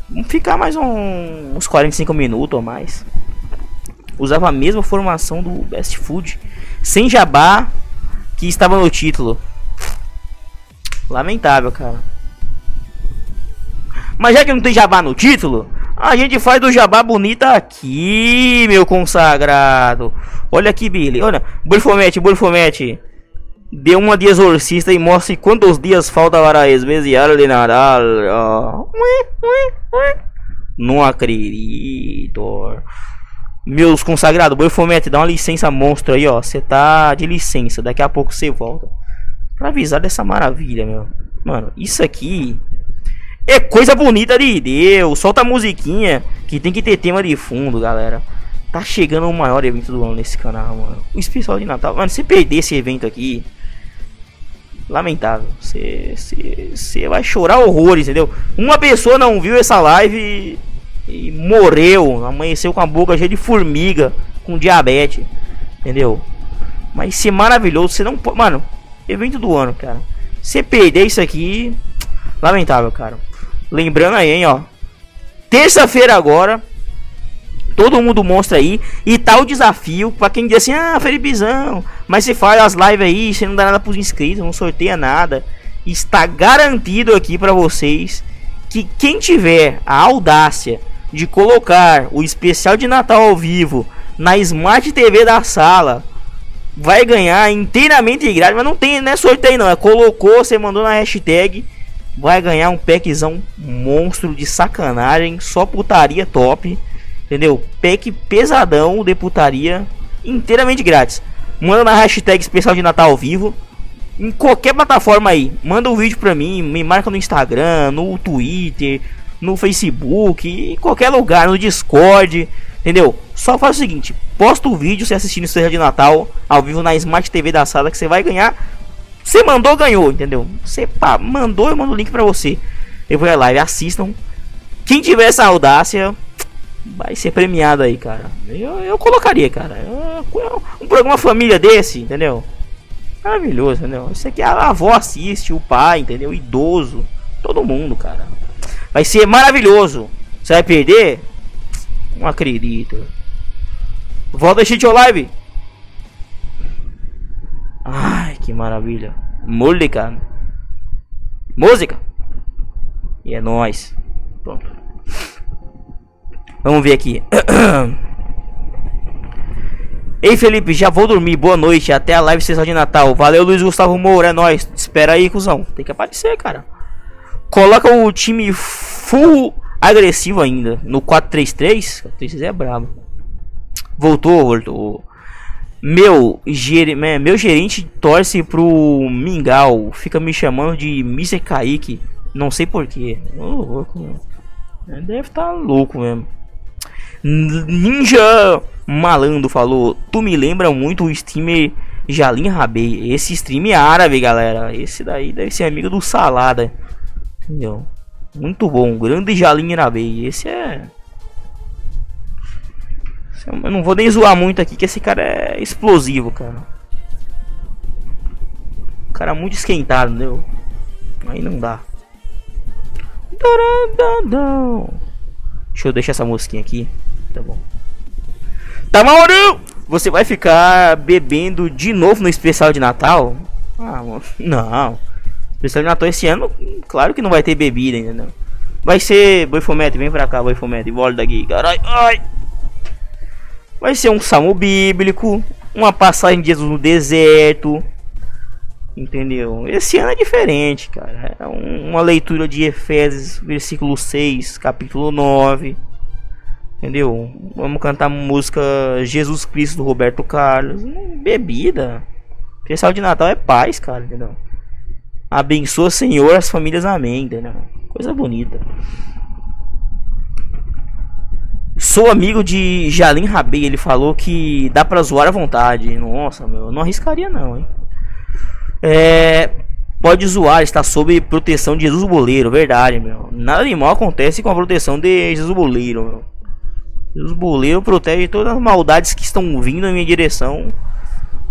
Vamos ficar mais um, uns 45 minutos ou mais usava a mesma formação do Best Food, sem jabá que estava no título. Lamentável, cara. Mas já que não tem jabá no título, a gente faz do jabá bonita aqui, meu consagrado. Olha aqui, Billy. Olha, Bulfomete, Bulfomete. Dê uma de exorcista e mostre quantos dias falta para esvaziar de Natal. Não acredito. Meus consagrados, Boifomete, dá uma licença monstro aí, ó. Você tá de licença, daqui a pouco você volta. Pra avisar dessa maravilha, meu. Mano, isso aqui é coisa bonita de Deus. Solta a musiquinha que tem que ter tema de fundo, galera. Tá chegando o maior evento do ano nesse canal, mano. O especial de Natal. Mano, se perder esse evento aqui, lamentável. Você vai chorar horrores, entendeu? Uma pessoa não viu essa live e morreu, amanheceu com a boca cheia de formiga, com diabetes, entendeu? Mas é maravilhoso, você não pode, mano. evento do ano, cara. Se perder isso aqui, lamentável, cara. Lembrando aí, hein, ó. Terça-feira agora, todo mundo mostra aí. E tá o desafio para quem diz assim: Ah, Felipezão, mas você faz as lives aí, você não dá nada pros inscritos, não sorteia nada. Está garantido aqui para vocês que quem tiver a audácia de colocar o especial de Natal ao vivo na Smart TV da sala vai ganhar inteiramente grátis, mas não tem, não é sorteio não, é colocou, você mandou na hashtag, vai ganhar um packzão monstro de sacanagem, só putaria top, entendeu? Pack pesadão de putaria, inteiramente grátis. Manda na hashtag especial de Natal ao vivo, em qualquer plataforma aí, manda um vídeo pra mim, me marca no Instagram, no Twitter, no Facebook, em qualquer lugar, no Discord, entendeu? Só faz o seguinte, posta o vídeo se assistindo Seja de Natal ao vivo na Smart TV da sala que você vai ganhar. Você mandou, ganhou, entendeu? Você pá, mandou, eu mando o link pra você. Eu vou a live, assistam. Quem tiver essa audácia vai ser premiado aí, cara. Eu, eu colocaria, cara. Eu, um programa família desse, entendeu? Maravilhoso, entendeu? Isso aqui a avó assiste, o pai, entendeu? O idoso, todo mundo, cara. Vai ser maravilhoso. Você vai perder? Não acredito. Volta a o live. Ai, que maravilha. Música. Música. E é nóis. Pronto. Vamos ver aqui. Ei Felipe, já vou dormir. Boa noite. Até a live sessão de Natal. Valeu, Luiz Gustavo Moura. É nóis. Espera aí, cuzão. Tem que aparecer, cara. Coloca o time full agressivo ainda. No 4-3-3. 4-3-3 é brabo. Voltou, voltou. Meu, ger meu gerente torce pro Mingau. Fica me chamando de Mr. Kaique. Não sei porquê. Louco, Deve estar tá louco mesmo. Ninja Malandro falou: Tu me lembra muito o streamer Jalim Rabei. Esse stream é árabe, galera. Esse daí deve ser amigo do Salada. Entendeu? Muito bom. Grande Jalim Rabei. Esse é. Eu não vou nem zoar muito aqui, que esse cara é explosivo, cara. O cara é muito esquentado, entendeu? Aí não dá. Deixa eu deixar essa mosquinha aqui. Tá bom. Tá Mauro! Você vai ficar bebendo de novo no especial de Natal? Ah, não. Especial de Natal esse ano, claro que não vai ter bebida, entendeu? Vai ser Boifomete, vem pra cá, Boifomete, volta daqui, caralho. Ai. Vai ser um salmo bíblico, uma passagem de Jesus no deserto. Entendeu? Esse ano é diferente, cara. É uma leitura de Efésios, versículo 6, capítulo 9. Entendeu? Vamos cantar música Jesus Cristo do Roberto Carlos. Bebida. Especial de Natal é paz, cara, entendeu? Abençoa, Senhor, as famílias, amém, entendeu? Coisa bonita. Sou amigo de Jalim Rabei, ele falou que dá pra zoar à vontade. Nossa, meu, não arriscaria não, hein? É, pode zoar, está sob proteção de Jesus Boleiro, verdade, meu. Nada de mal acontece com a proteção de Jesus Boleiro, meu. Jesus Boleiro protege todas as maldades que estão vindo na minha direção.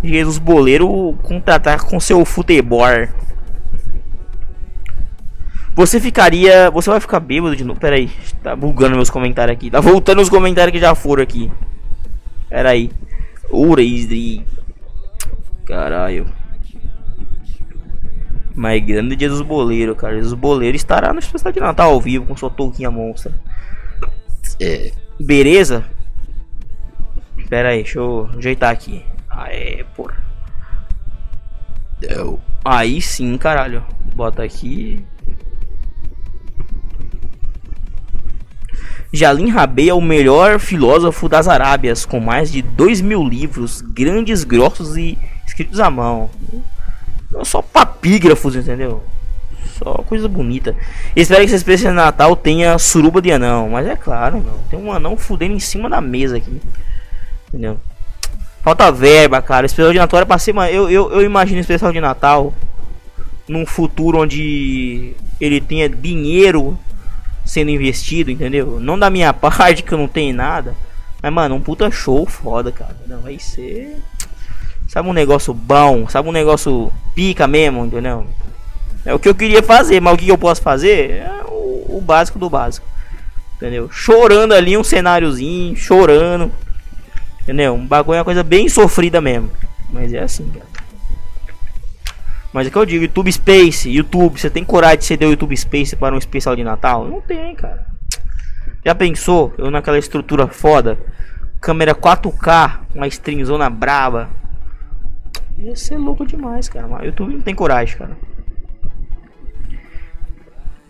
Jesus Boleiro contratar com seu futebol. Você ficaria. Você vai ficar bêbado de novo? Pera aí. Tá bugando meus comentários aqui. Tá voltando os comentários que já foram aqui. Pera aí. Ureisdri. Caralho. Mais grande Jesus Boleiro, cara. Jesus Boleiro estará no especial de Natal ao vivo com sua touquinha monstra. É. Beleza? Pera aí, deixa eu ajeitar aqui. Aê, porra. Deu. Aí sim, caralho. Bota aqui. Jalim Rabei é o melhor filósofo das Arábias, com mais de dois mil livros, grandes, grossos e escritos à mão. Só papígrafos, entendeu? Só coisa bonita. Espero que essa espécie de Natal tenha suruba de anão. Mas é claro. Tem um anão fudendo em cima da mesa aqui. Entendeu? Falta verba, cara. Especial de Natal é pra ser. Eu, eu, eu imagino especial de Natal. Num futuro onde ele tenha dinheiro sendo investido, entendeu? Não da minha parte, que eu não tenho nada. Mas, mano, um puta show foda, cara. Não, vai ser. Sabe um negócio bom? Sabe um negócio pica mesmo, entendeu? É o que eu queria fazer, mas o que eu posso fazer? É o, o básico do básico. Entendeu? Chorando ali um cenáriozinho, chorando. Entendeu? Um bagulho é uma coisa bem sofrida mesmo. Mas é assim, cara. Mas é que eu digo, YouTube Space, YouTube, você tem coragem de ceder o YouTube Space para um especial de Natal? Não tem, cara. Já pensou? Eu naquela estrutura foda, câmera 4K, uma streamzona braba. Ia ser louco demais, cara. Mas YouTube não tem coragem, cara.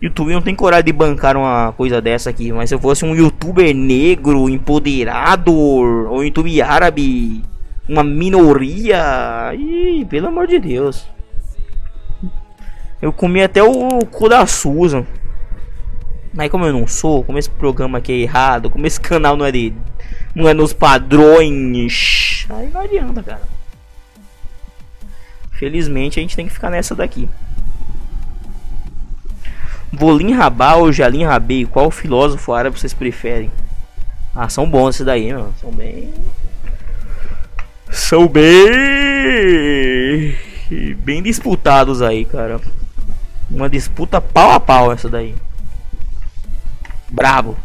YouTube não tem coragem de bancar uma coisa dessa aqui. Mas se eu fosse um youtuber negro, empoderado, ou YouTube árabe, uma minoria. Ih, pelo amor de Deus. Eu comi até o cu da Susan. Mas como eu não sou, como esse programa aqui é errado, como esse canal não é de. não é nos padrões. Aí não adianta, cara. Felizmente a gente tem que ficar nessa daqui. Volim Rabá ou Jalim Rabei, qual filósofo árabe vocês preferem? Ah, são bons esses daí, mano. São bem. São bem. Bem disputados aí, cara. Uma disputa pau a pau essa daí. Brabo.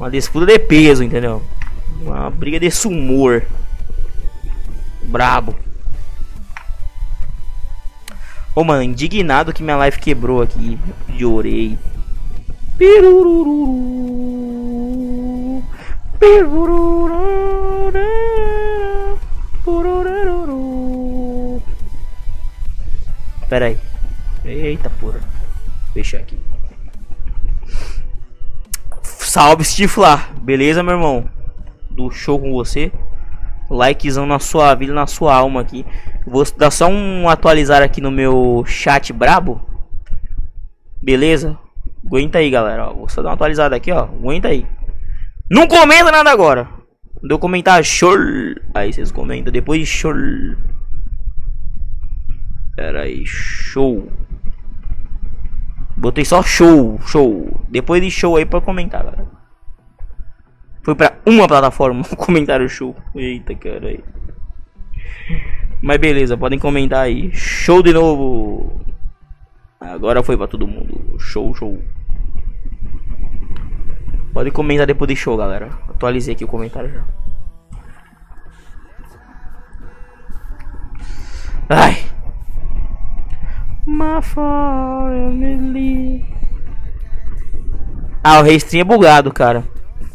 Uma disputa de peso, entendeu? Uma briga de sumor. Brabo. Ô, mano, indignado que minha live quebrou aqui. Llorei. Pirururu. Pirururu. Pera aí. Eita porra. Fechar aqui. Salve Stiflar. Beleza, meu irmão? Do show com você. Likezão na sua vida, na sua alma aqui. Vou dar só um atualizar aqui no meu chat brabo. Beleza? Aguenta aí, galera. Vou só dar uma atualizada aqui, ó. Aguenta aí. Não comenta nada agora. Deu comentar show. Aí vocês comentam depois de show. Pera aí, show. Botei só show, show. Depois de show aí pra comentar, galera. Foi pra uma plataforma o comentário show. Eita, cara aí. Mas beleza, podem comentar aí. Show de novo. Agora foi pra todo mundo. Show, show. Pode comentar depois de show, galera. Atualizei aqui o comentário já. Ai. My family. Ah, o Restream é bugado, cara.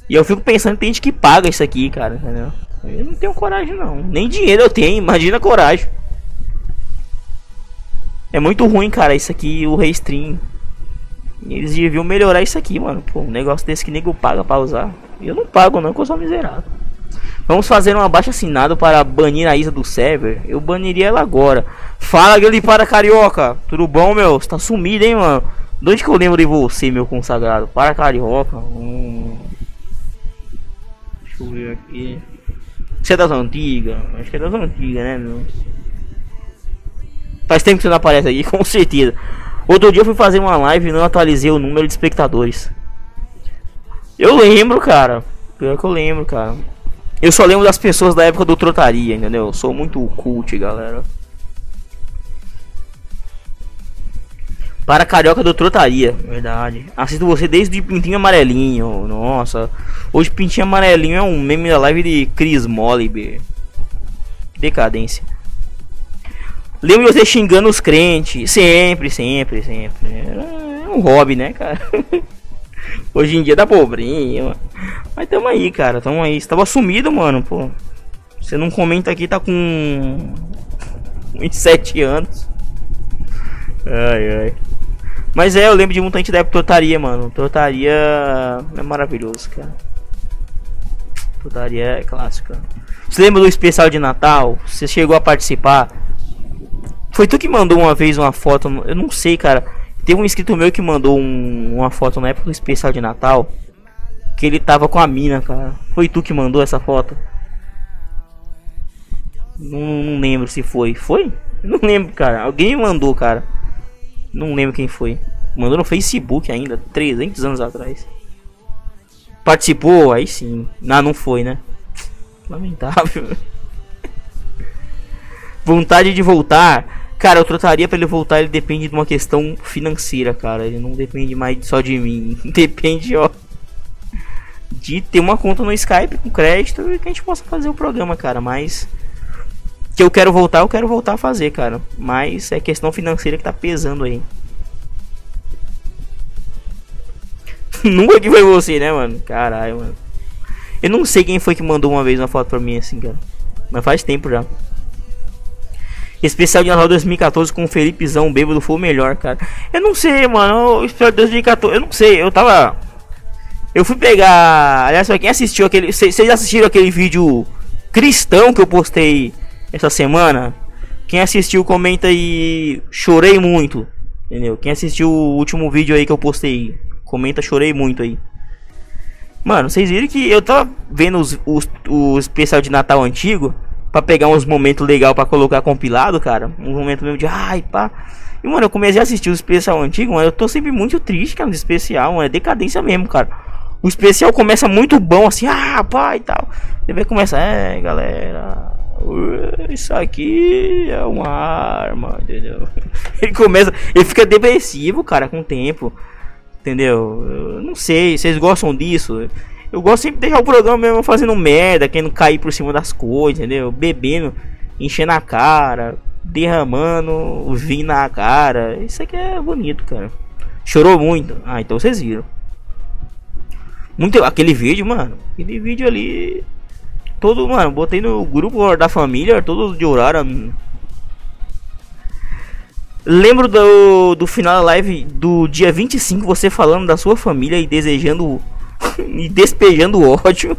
E eu fico pensando que tem gente que paga isso aqui, cara, entendeu? Eu não tenho coragem, não. Nem dinheiro eu tenho, imagina coragem. É muito ruim, cara, isso aqui, o Restream. Eles deviam melhorar isso aqui, mano. Pô, um negócio desse que nego paga pra usar. Eu não pago, não, que eu sou miserável. Vamos fazer um abaixo assinado para banir a Isa do server. Eu baniria ela agora. Fala, Guilherme para Carioca. Tudo bom, meu? Você tá sumido, hein, mano? De onde que eu lembro de você, meu consagrado? Para Carioca. Hum. Deixa eu ver aqui. Você é das antigas? Acho que é das antigas, né, meu? Faz tempo que você não aparece aqui, com certeza. Outro dia eu fui fazer uma live e não atualizei o número de espectadores. Eu lembro, cara. Pior que eu lembro, cara. Eu só lembro das pessoas da época do Trotaria, entendeu? Eu sou muito cult, galera. Para Carioca do Trotaria, verdade. Assisto você desde o Pintinho Amarelinho. Nossa. Hoje Pintinho Amarelinho é um meme da live de Chris Molliber. Decadência. Lembro de você xingando os crentes. Sempre, sempre, sempre. É um hobby, né, cara? Hoje em dia dá pobrinho. Mas tamo aí, cara. Tamo aí. Você tava sumido, mano, pô. Você não comenta aqui, tá com. uns 7 anos. Ai, ai. Mas é, eu lembro de muita da época mano. Tortaria é maravilhoso, cara. Tortaria é clássica. Você lembra do especial de Natal? Você chegou a participar? Foi tu que mandou uma vez uma foto? Eu não sei, cara. Teve um inscrito meu que mandou um, uma foto na época do especial de Natal. Que ele tava com a mina, cara. Foi tu que mandou essa foto? Não, não lembro se foi. Foi? Não lembro, cara. Alguém mandou, cara. Não lembro quem foi. Mandou no Facebook ainda, 300 anos atrás. Participou? Aí sim. Não, não foi, né? Lamentável. Vontade de voltar. Cara, eu trotaria pra ele voltar, ele depende de uma questão financeira, cara. Ele não depende mais só de mim. Depende, ó. De ter uma conta no Skype com crédito e que a gente possa fazer o programa, cara. Mas. Que eu quero voltar, eu quero voltar a fazer, cara. Mas é questão financeira que tá pesando aí. Nunca que foi você, né, mano? Caralho, mano. Eu não sei quem foi que mandou uma vez uma foto pra mim assim, cara. Mas faz tempo já. Especial de Natal 2014 com o Felipezão bêbado foi o melhor, cara. Eu não sei, mano. O especial de 2014, eu não sei. Eu tava. Eu fui pegar. Aliás, pra quem assistiu aquele. Vocês assistiram aquele vídeo cristão que eu postei essa semana? Quem assistiu, comenta aí. Chorei muito. Entendeu? Quem assistiu o último vídeo aí que eu postei, comenta, chorei muito aí. Mano, vocês viram que eu tava vendo os, os, o especial de Natal antigo para pegar uns momentos legal para colocar compilado, cara. Um momento mesmo de ai, pá. E mano, eu comecei a assistir o especial antigo, mano, eu tô sempre muito triste, cara, no especial, mano, é decadência mesmo, cara. O especial começa muito bom assim, ah, pá e tal. Depois começa, é, galera, isso aqui é uma arma, entendeu? Ele começa, ele fica depressivo, cara, com o tempo. Entendeu? Eu não sei, vocês gostam disso? Eu gosto sempre de deixar o programa mesmo fazendo merda, querendo cair por cima das coisas, entendeu? Bebendo, enchendo a cara, derramando vinho na cara. Isso aqui é bonito, cara. Chorou muito. Ah, então vocês viram. Muito aquele vídeo, mano. Aquele vídeo ali. Todo, mano, botei no grupo da família, todos de horário. Lembro do, do final da live do dia 25, você falando da sua família e desejando e despejando ódio.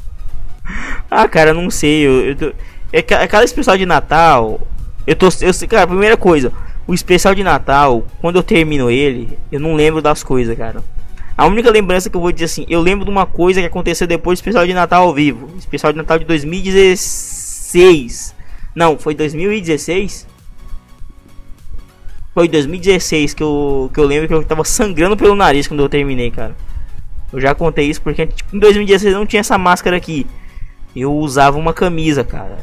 ah, cara, não sei. Eu, eu tô, é, cada especial de Natal. Eu tô. Eu, cara, primeira coisa. O especial de Natal, quando eu termino ele, eu não lembro das coisas, cara. A única lembrança que eu vou dizer assim, eu lembro de uma coisa que aconteceu depois do especial de Natal ao vivo. Especial de Natal de 2016. Não, foi 2016? Foi 2016 que eu, que eu lembro que eu tava sangrando pelo nariz quando eu terminei, cara. Eu já contei isso porque tipo, em 2016 não tinha essa máscara aqui. Eu usava uma camisa, cara.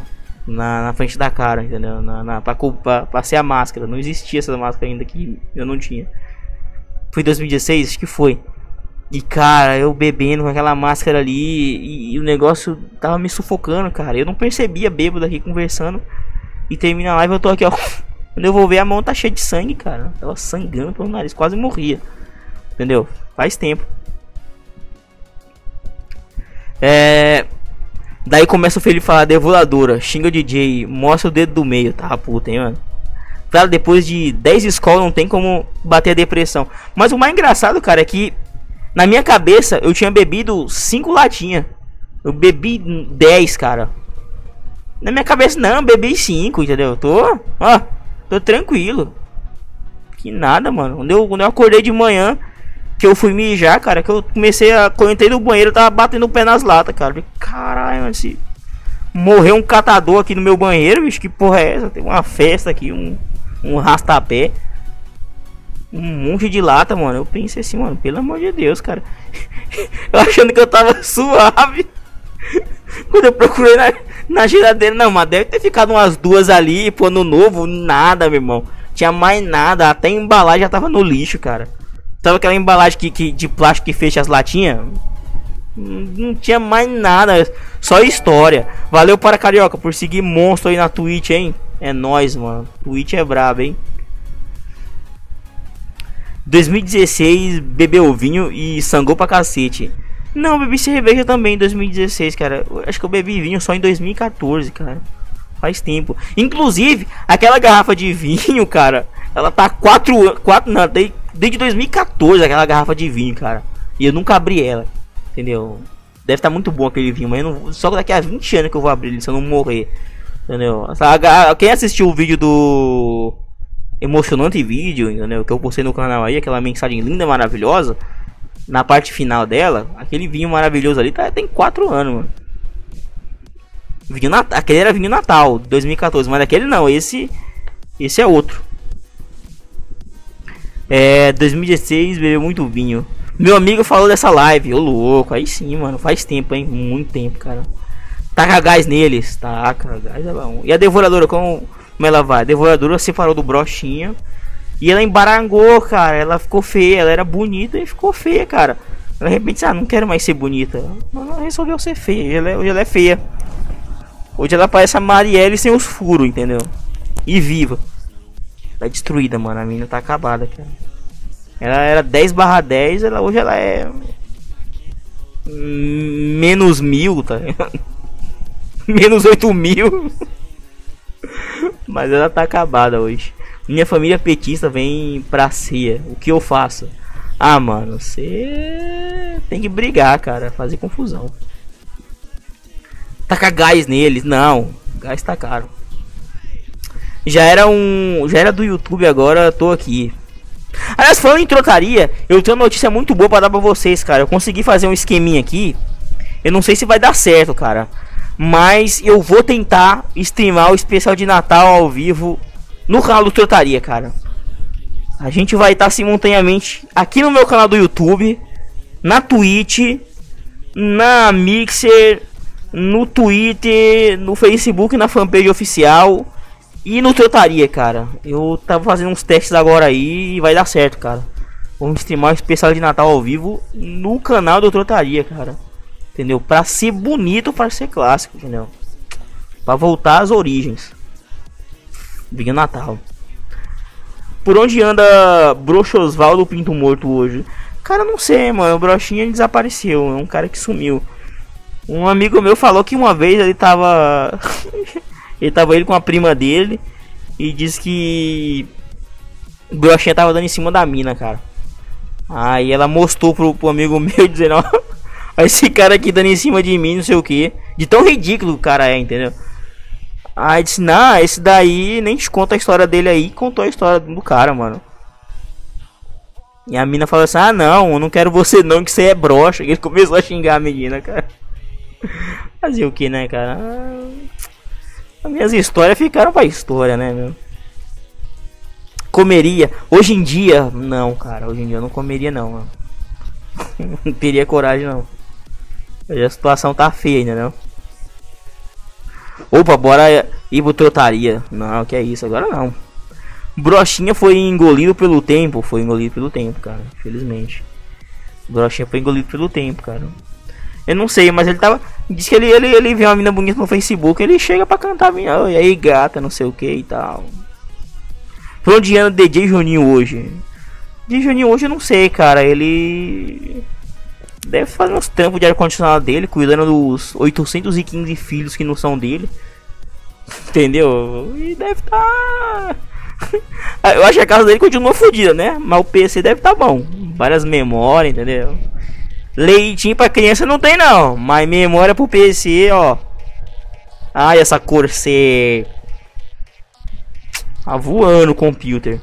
Na, na frente da cara, entendeu? Na, na, pra, pra, pra ser a máscara. Não existia essa máscara ainda que eu não tinha. Foi 2016? Acho que foi. E cara, eu bebendo com aquela máscara ali e, e, o negócio tava me sufocando, cara. Eu não percebia bêbado aqui conversando. E termina a live eu tô aqui, ó. Quando eu vou ver a mão tá cheia de sangue, cara. Tava sangrando pelo nariz, quase morria. Entendeu? Faz tempo. É. Daí começa o Felipe falar devoradora, xinga o DJ, mostra o dedo do meio, tá puta, hein, mano. Cara, depois de 10 escolas não tem como bater a depressão. Mas o mais engraçado, cara, é que na minha cabeça eu tinha bebido 5 latinhas. Eu bebi 10, cara. Na minha cabeça não, bebi 5, entendeu? Tô, ó, Tô tranquilo. Que nada, mano. Quando eu, quando eu acordei de manhã, que eu fui mijar, cara, que eu comecei a. Quando eu entrei no banheiro, eu tava batendo o pé nas latas, cara. Caralho, mano, se. Morreu um catador aqui no meu banheiro, bicho. Que porra é essa? Tem uma festa aqui, um, um rastapé. Um monte de lata, mano. Eu pensei assim, mano, pelo amor de Deus, cara. eu achando que eu tava suave. Quando eu procurei na, na geladeira, não, mas deve ter ficado umas duas ali, pô, no novo, nada, meu irmão. Tinha mais nada, até embalagem já tava no lixo, cara. Tava aquela embalagem que, que, de plástico que fecha as latinhas. Não tinha mais nada, só história. Valeu para Carioca por seguir monstro aí na Twitch, hein? É nós, mano. Twitch é brabo, hein? 2016, bebeu vinho e sangou pra cacete. Não, bebi cerveja também em 2016, cara. Acho que eu bebi vinho só em 2014, cara. Faz tempo. Inclusive, aquela garrafa de vinho, cara, ela tá 4 quatro não, desde, desde 2014 aquela garrafa de vinho, cara. E eu nunca abri ela. Entendeu? Deve estar tá muito bom aquele vinho, mas não, só daqui a 20 anos que eu vou abrir ele se eu não morrer. Entendeu? Quem assistiu o vídeo do emocionante vídeo, entendeu? Que eu postei no canal aí, aquela mensagem linda, maravilhosa na parte final dela, aquele vinho maravilhoso ali tá, tem 4 anos, mano. Vinho Natal, aquele era vinho Natal, 2014, mas aquele não, esse esse é outro. É, 2016 bebeu muito vinho. Meu amigo falou dessa live, ô louco, aí sim, mano, faz tempo, hein? Muito tempo, cara. Taca gás neles. Taca gás é bom. E a devoradora, como, como ela vai? A devoradora separou do brochinha. E ela embarangou, cara. Ela ficou feia. Ela era bonita e ficou feia, cara. Ela de repente, ah, não quero mais ser bonita. Ela resolveu ser feia. Ela é, hoje ela é feia. Hoje ela parece a Marielle sem os furos, entendeu? E viva. Tá destruída, mano. A menina tá acabada, cara. Ela era 10 barra 10, ela, hoje ela é. Menos mil, tá Menos 8 mil. Mas ela tá acabada hoje. Minha família petista vem pra ceia. O que eu faço? Ah, mano, você tem que brigar, cara. Fazer confusão. Taca gás neles. Não, gás tá caro. Já era um. Já era do YouTube, agora tô aqui. Aliás, falando em trocaria, eu tenho uma notícia muito boa para dar pra vocês, cara. Eu consegui fazer um esqueminha aqui. Eu não sei se vai dar certo, cara. Mas eu vou tentar streamar o especial de Natal ao vivo no canal do Trotaria, cara. A gente vai estar simultaneamente aqui no meu canal do YouTube, na Twitch, na Mixer, no Twitter, no Facebook, na fanpage oficial e no Trotaria, cara. Eu tava fazendo uns testes agora aí e vai dar certo, cara. Vamos streamar um especial de Natal ao vivo no canal do Trotaria, cara. Entendeu? Pra ser bonito, para ser clássico, entendeu? Pra voltar às origens. Vinha Natal. Por onde anda Broxo Osvaldo Pinto Morto hoje? Cara, não sei, mano. O Brochinha desapareceu. É um cara que sumiu. Um amigo meu falou que uma vez ele tava. ele tava ele com a prima dele. E disse que. O Brochinha tava dando em cima da mina, cara. Aí ela mostrou pro, pro amigo meu dizendo: Ó, esse cara aqui dando em cima de mim, não sei o que. De tão ridículo o cara é, entendeu? Aí disse, não, esse daí nem te conta a história dele aí, contou a história do cara, mano. E a mina falou assim, ah não, eu não quero você não, que você é broxa. Ele começou a xingar a menina, cara. Fazer o que, né, cara? As minhas histórias ficaram pra história, né, meu? Comeria. Hoje em dia, não, cara. Hoje em dia eu não comeria, não, não teria coragem, não. Hoje a situação tá feia ainda, não. Opa, bora ir pro trotaria. Não, que é isso, agora não. Brochinha foi engolido pelo tempo. Foi engolido pelo tempo, cara. Infelizmente. Brochinha foi engolido pelo tempo, cara. Eu não sei, mas ele tava. Diz que ele, ele, ele vê uma mina bonita no Facebook. Ele chega pra cantar. E aí, gata, não sei o que e tal. Por onde anda DJ Juninho hoje? DJ Juninho hoje eu não sei, cara. Ele. Deve fazer uns trampos de ar-condicionado dele, cuidando dos 815 filhos que não são dele. Entendeu? E deve. Tá... Eu acho que a casa dele continua fodida, né? Mas o PC deve tá bom. Várias memórias, entendeu? Leitinho pra criança não tem não. Mas memória pro PC, ó. Ai, essa cor ser. Tá voando o computer.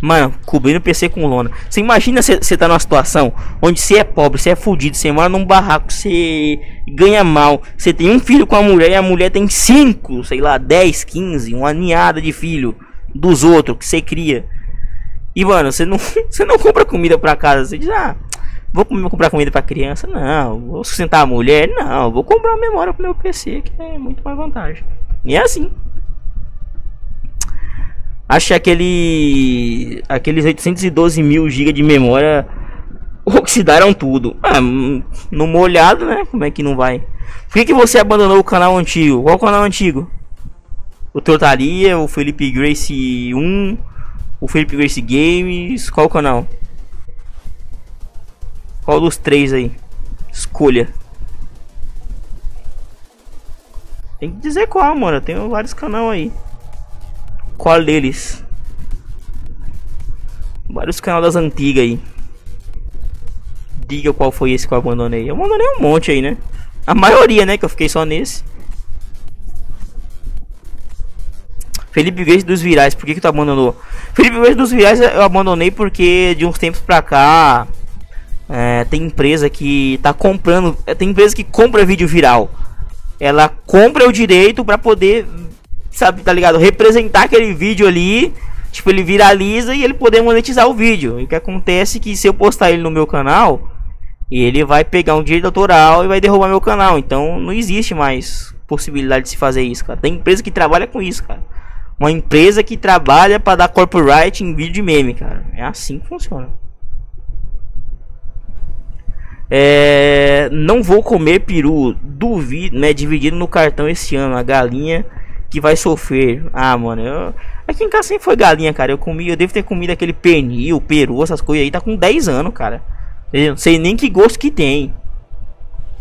Mano, cobrindo o PC com lona. Você imagina você tá numa situação onde você é pobre, você é fudido, você mora num barraco, você ganha mal. Você tem um filho com a mulher e a mulher tem cinco, sei lá, 10, 15, uma ninhada de filho dos outros que você cria. E mano, você não, você não compra comida pra casa. Você diz, ah, vou comprar comida pra criança? Não. Vou sustentar a mulher? Não. Vou comprar uma memória pro meu PC, que é muito mais vantagem. E é assim. Acho que aquele. Aqueles 812 mil GB de memória oxidaram tudo. Ah, no molhado, né? Como é que não vai? Por que, que você abandonou o canal antigo? Qual canal antigo? O Trotaria, o Felipe Grace 1, o Felipe Grace Games. Qual canal? Qual dos três aí? Escolha. Tem que dizer qual, mano. Eu tenho vários canais aí. Qual deles? Vários canais das antigas aí. Diga qual foi esse que eu abandonei. Eu abandonei um monte aí, né? A maioria, né? Que eu fiquei só nesse. Felipe Grace dos Virais, por que que tu abandonou? Felipe Grace dos Virais eu abandonei porque de uns tempos pra cá é, tem empresa que tá comprando, é, tem empresa que compra vídeo viral. Ela compra o direito para poder sabe, tá ligado? Representar aquele vídeo ali, tipo, ele viraliza e ele poder monetizar o vídeo. E o que acontece é que se eu postar ele no meu canal, ele vai pegar um direito autoral e vai derrubar meu canal. Então não existe mais possibilidade de se fazer isso, cara. Tem empresa que trabalha com isso, cara. Uma empresa que trabalha para dar copyright em vídeo de meme, cara. É assim que funciona. É, não vou comer peru, duvido, né? Dividido no cartão esse ano. A galinha que vai sofrer. Ah, mano, eu, aqui em casa sempre foi galinha, cara. Eu comi, eu devo ter comido aquele pernil, peru, essas coisas aí. Tá com 10 anos, cara. Eu não sei nem que gosto que tem.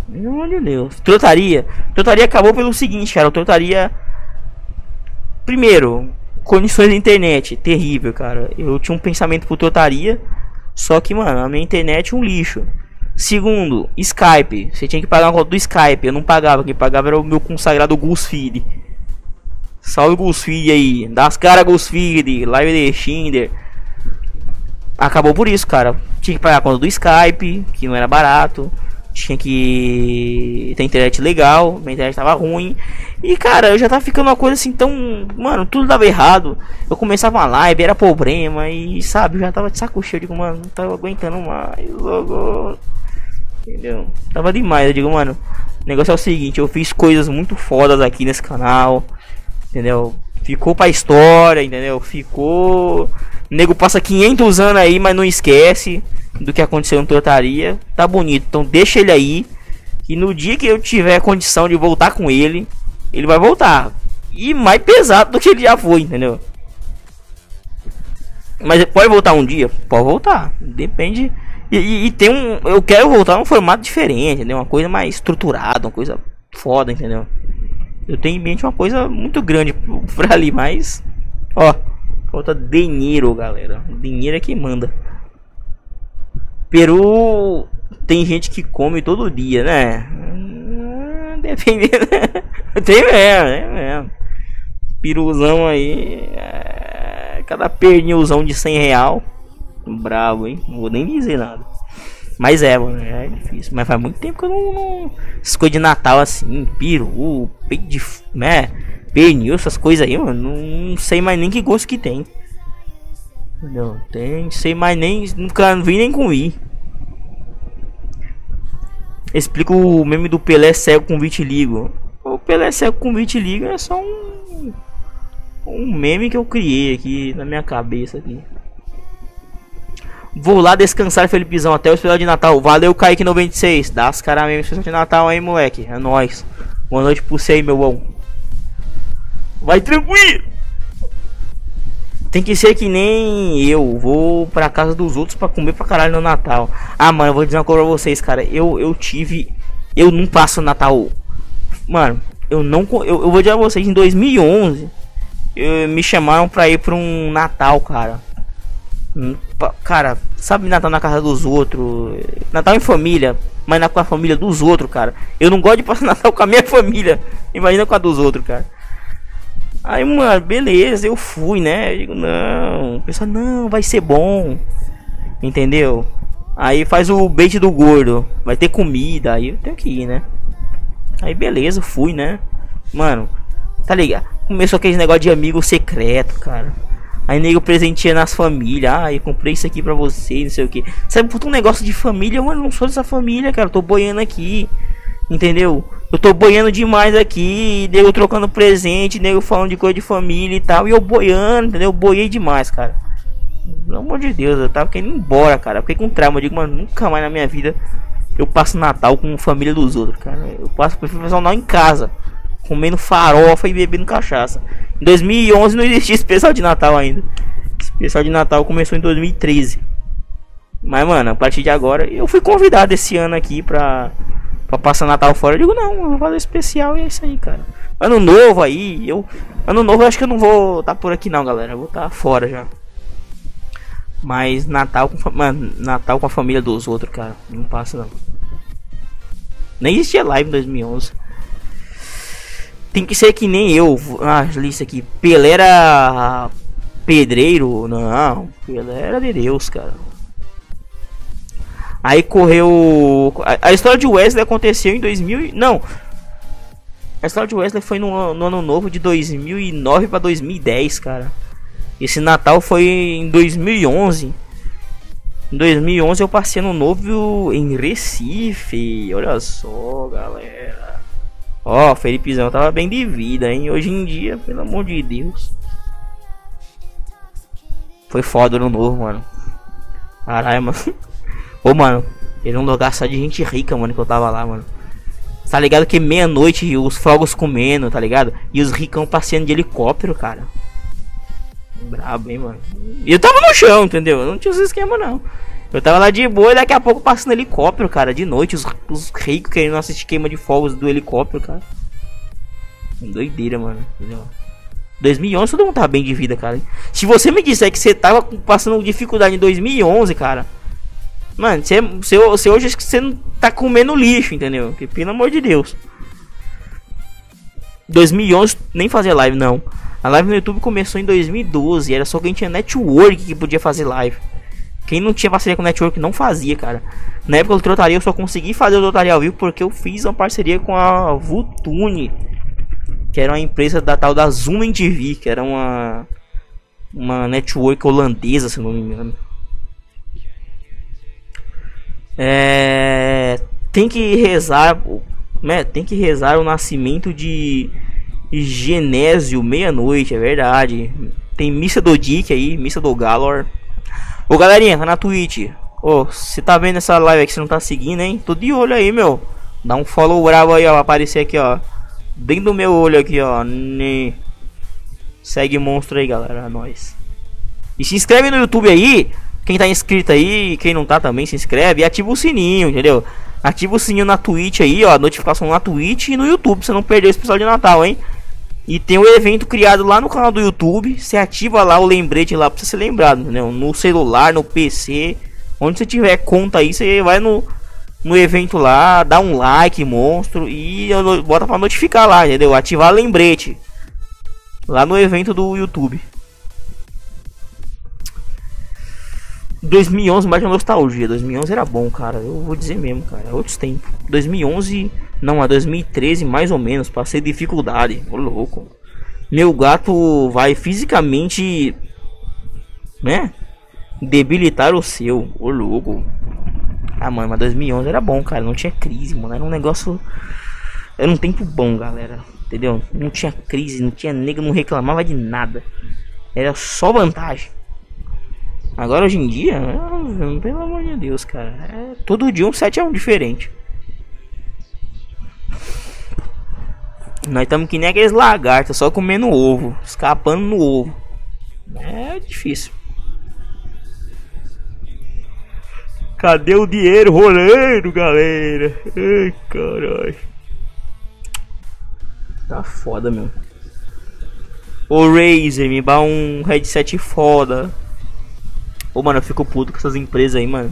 Meu Deus. Trotaria. Trotaria acabou pelo seguinte, cara. Trotaria. Primeiro, condições da internet. Terrível, cara. Eu tinha um pensamento pro trotaria. Só que, mano, a minha internet é um lixo. Segundo, Skype. Você tinha que pagar uma conta do Skype. Eu não pagava. Quem pagava era o meu consagrado Feed. Salve Feed aí. Das caras Feed. Live de Shinder. Acabou por isso, cara. Tinha que pagar a conta do Skype, que não era barato. Tinha que ter internet legal. Minha internet tava ruim. E cara, eu já tava ficando uma coisa assim tão. Mano, tudo dava errado. Eu começava uma live, era problema. E sabe, eu já tava de saco cheio. Eu digo, mano, não tava aguentando mais. Logo. Entendeu? Tava demais. Eu digo, mano, o negócio é o seguinte: eu fiz coisas muito fodas aqui nesse canal. Entendeu? Ficou pra história, entendeu? Ficou. O nego passa 500 anos aí, mas não esquece do que aconteceu no Tortaria. Tá bonito, então deixa ele aí. E no dia que eu tiver condição de voltar com ele, ele vai voltar. E mais pesado do que ele já foi, entendeu? Mas pode voltar um dia? Pode voltar. Depende e, e, e, tem um. Eu quero voltar num formato diferente, entendeu? Uma coisa mais estruturada, uma coisa foda, entendeu? Eu tenho em mente uma coisa muito grande pra ali, mas. Ó, falta dinheiro, galera. Dinheiro é que manda. Peru tem gente que come todo dia, né? Hum, dependendo. tem mesmo, é mesmo. Peruzão aí. É... Cada pernilzão de 100 real. Bravo, hein? Não vou nem dizer nada. Mas é, mano, é difícil. Mas faz muito tempo que eu não. não... Essas coisas de Natal assim, peru, peito de. né? Pernil, essas coisas aí, mano. Não sei mais nem que gosto que tem. Não tem, sei mais nem. Nunca vi nem comi. Explico o meme do Pelé cego com vitiligo. O Pelé cego com vitiligo é só um. Um meme que eu criei aqui na minha cabeça aqui. Vou lá descansar, Felipezão, até o especial de Natal. Valeu, Kaique96. Dá as caras mesmo, especial de Natal aí, moleque. É nóis. Boa noite pro você aí, meu bom. Vai tranquilo. Tem que ser que nem eu. Vou pra casa dos outros pra comer pra caralho no Natal. Ah, mano, eu vou dizer uma coisa pra vocês, cara. Eu, eu tive. Eu não passo Natal. Mano, eu não. Eu, eu vou dizer a vocês, em 2011. Eu, me chamaram pra ir pra um Natal, cara. Cara, sabe Natal na casa dos outros? Natal em família, mas na com a família dos outros, cara. Eu não gosto de passar Natal com a minha família. Imagina com a dos outros, cara. Aí, mano, beleza, eu fui, né? Eu digo, não. Pessoal, não, vai ser bom. Entendeu? Aí faz o bait do gordo. Vai ter comida. Aí eu tenho que ir, né? Aí beleza, fui, né? Mano, tá ligado? Começou aquele negócio de amigo secreto, cara. Aí nego presenteia nas famílias. Ah, eu comprei isso aqui pra você, não sei o que. Sabe, puta um negócio de família, mano. Não sou dessa família, cara. Eu tô boiando aqui. Entendeu? Eu tô boiando demais aqui. Nego trocando presente, nego falando de coisa de família e tal. E eu boiando, entendeu? Eu boiei demais, cara. Pelo amor de Deus, eu tava querendo ir embora, cara. Eu fiquei com trauma. Eu digo, mano, nunca mais na minha vida eu passo Natal com família dos outros, cara. Eu passo, prefiro passar em casa comendo farofa e bebendo cachaça. Em 2011 não existia especial de Natal ainda. Especial de Natal começou em 2013. Mas, mano, a partir de agora, eu fui convidado esse ano aqui pra, pra passar Natal fora. Eu digo, não, eu vou fazer especial e é isso aí, cara. Ano novo aí, eu. Ano novo eu acho que eu não vou estar tá por aqui, não, galera. Eu vou estar tá fora já. Mas Natal com, mano, Natal com a família dos outros, cara. Não passa, não. Nem existia live em 2011. Tem que ser que nem eu. Ah, lista aqui. Pelé era pedreiro? Não, Pelé era de Deus, cara. Aí correu. A, a, história de Wesley aconteceu em 2000. Não. A história de Wesley foi no, no ano novo de 2009 para 2010, cara. Esse Natal foi em 2011. Em 2011 eu passei no novo em Recife. Olha só, galera. Ó, oh, Felipezão tava bem de vida, hein? Hoje em dia, pelo amor de Deus. Foi foda no novo, mano. Caralho, mano. Ô, mano, ele é um lugar só de gente rica, mano, que eu tava lá, mano. Tá ligado que meia-noite os fogos comendo, tá ligado? E os ricão passeando de helicóptero, cara. Brabo, hein, mano. E eu tava no chão, entendeu? Eu não tinha esse esquema, não. Eu tava lá de boa e daqui a pouco passando helicóptero, cara. De noite, os, os ricos querendo assistir queima de fogos do helicóptero, cara. Doideira, mano. Entendeu? 2011 todo mundo tava bem de vida, cara. Se você me disser que você tava passando dificuldade em 2011, cara. Mano, você, você, você hoje que você não tá comendo lixo, entendeu? Que, pelo amor de Deus. 2011 nem fazer live, não. A live no YouTube começou em 2012. Era só quem tinha network que podia fazer live. Quem não tinha parceria com network não fazia, cara. Na época do Trotaria eu só consegui fazer o Trotaria ao vivo porque eu fiz uma parceria com a Vutune. Que era uma empresa da tal da Zoom TV, que era uma uma network holandesa, se não me engano. É, tem que rezar, né? Tem que rezar o nascimento de Genésio meia-noite, é verdade. Tem missa do Dick aí, missa do Galor. Ô galerinha, tá na Twitch. Ô, você tá vendo essa live aqui, você não tá seguindo, hein? Tô de olho aí, meu. Dá um follow bravo aí, ó. Aparecer aqui, ó. Bem do meu olho aqui, ó. Ne... Segue monstro aí, galera. É nóis. E se inscreve no YouTube aí. Quem tá inscrito aí, quem não tá também, se inscreve. E ativa o sininho, entendeu? Ativa o sininho na Twitch aí, ó. Notificação na Twitch e no YouTube. Pra você não perder esse episódio de Natal, hein? E tem o evento criado lá no canal do YouTube. Você ativa lá o lembrete lá pra você ser lembrado, entendeu? No celular, no PC. Onde você tiver conta aí, você vai no, no evento lá, dá um like, monstro. E bota pra notificar lá, entendeu? Ativar lembrete. Lá no evento do YouTube. 2011 mais uma nostalgia. 2011 era bom, cara. Eu vou dizer mesmo, cara. Outros tempos. 2011 não, a 2013 mais ou menos, passei dificuldade. Ô louco. Meu gato vai fisicamente, né? Debilitar o seu. Ô louco. Ah, mano, mas 2011 era bom, cara. Não tinha crise, mano. Era um negócio. Era um tempo bom, galera. Entendeu? Não tinha crise, não tinha negro, não reclamava de nada. Era só vantagem. Agora hoje em dia, pelo amor de Deus, cara. É todo dia um 7 é um diferente. Nós estamos que nem aqueles lagartos, só comendo ovo, escapando no ovo. É difícil. Cadê o dinheiro rolando, galera? Ai, caralho. Tá foda, meu. O Razer, me dá um headset foda. Ô, mano, eu fico puto com essas empresas aí, mano.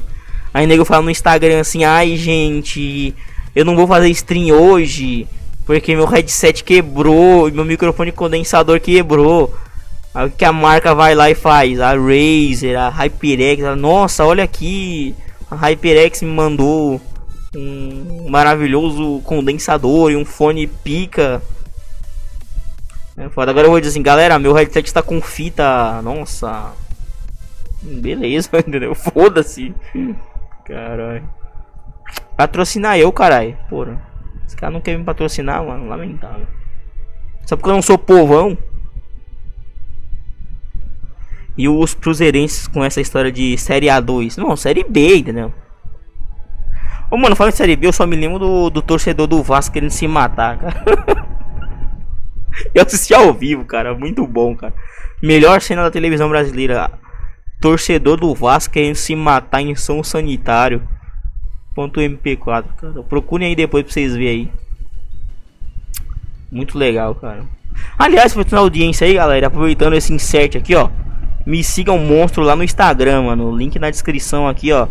Aí nego fala no Instagram assim, ai, gente, eu não vou fazer stream hoje porque meu headset quebrou, meu microfone condensador quebrou. Aí que a marca vai lá e faz? A Razer, a HyperX, a, nossa, olha aqui, a HyperX me mandou um maravilhoso condensador e um fone pica. É foda. Agora eu vou dizer assim, galera, meu headset está com fita, nossa. Beleza, entendeu? Foda-se. Caralho. Patrocinar eu, caralho. Porra. Esse cara não quer me patrocinar, mano. Lamentável. Só porque eu não sou povão. E os cruzeirenses com essa história de Série A2. Não, Série B, entendeu? Ô, mano, falando em Série B, eu só me lembro do, do torcedor do Vasco querendo se matar, cara. eu assisti ao vivo, cara. Muito bom, cara. Melhor cena da televisão brasileira. Torcedor do Vasco querendo se matar em som sanitário. .mp4, cara. Procurem aí depois pra vocês verem aí. Muito legal, cara. Aliás, pra na audiência aí, galera, aproveitando esse insert aqui, ó. Me sigam monstro lá no Instagram, mano. Link na descrição aqui, ó.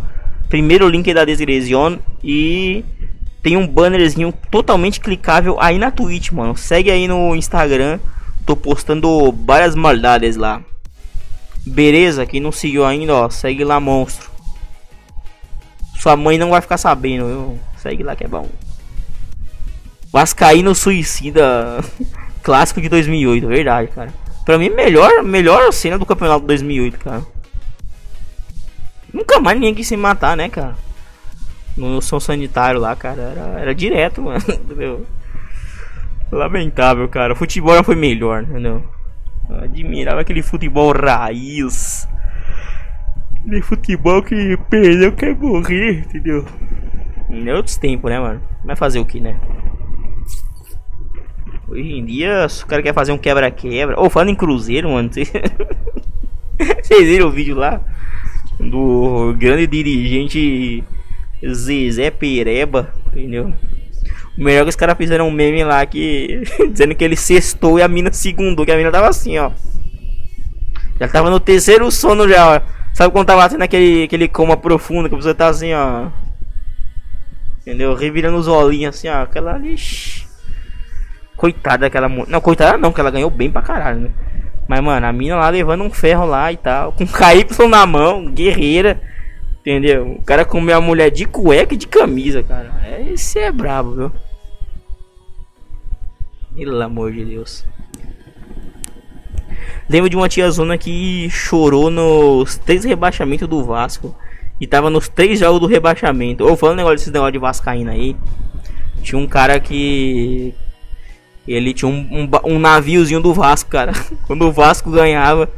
Primeiro link da desgresión e tem um bannerzinho totalmente clicável aí na Twitch, mano. Segue aí no Instagram. Tô postando várias maldades lá. Beleza? Quem não seguiu ainda, ó, segue lá, monstro. Sua mãe não vai ficar sabendo, viu? Segue lá que é bom. Vascaíno Suicida clássico de 2008, verdade, cara. Pra mim, melhor, melhor cena do campeonato de 2008, cara. Nunca mais ninguém quis se matar, né, cara? No som sanitário lá, cara. Era, era direto, mano. Lamentável, cara. O futebol já foi melhor, entendeu? Eu admirava aquele futebol raiz. Aquele futebol que perdeu quer morrer, entendeu? Em outros tempos, né, mano? Vai fazer o que, né? Hoje em dia, se o cara quer fazer um quebra-quebra. Ou oh, falando em Cruzeiro, mano. Vocês viram o vídeo lá? Do grande dirigente Zezé Pereba, entendeu? O melhor é que os caras fizeram um meme lá que. dizendo que ele sextou e a mina segundou, que a mina tava assim, ó. Já tava no terceiro sono já, ó. Sabe quando tava tendo aquele, aquele coma profundo que você tá assim, ó. Entendeu? Revirando os olhinhos assim, ó. Aquela ali. Coitada daquela. Não, coitada não, que ela ganhou bem pra caralho, né? Mas, mano, a mina lá levando um ferro lá e tal. Com KY na mão, guerreira. Entendeu? O cara comeu a mulher de cueca e de camisa, cara. Esse é brabo, viu? Pelo amor de Deus. Lembro de uma tia zona que chorou nos três rebaixamentos do Vasco. E tava nos três jogos do rebaixamento. Ou falando negócio desses negócio de Vascaína aí. Tinha um cara que. Ele tinha um, um, um naviozinho do Vasco, cara. Quando o Vasco ganhava,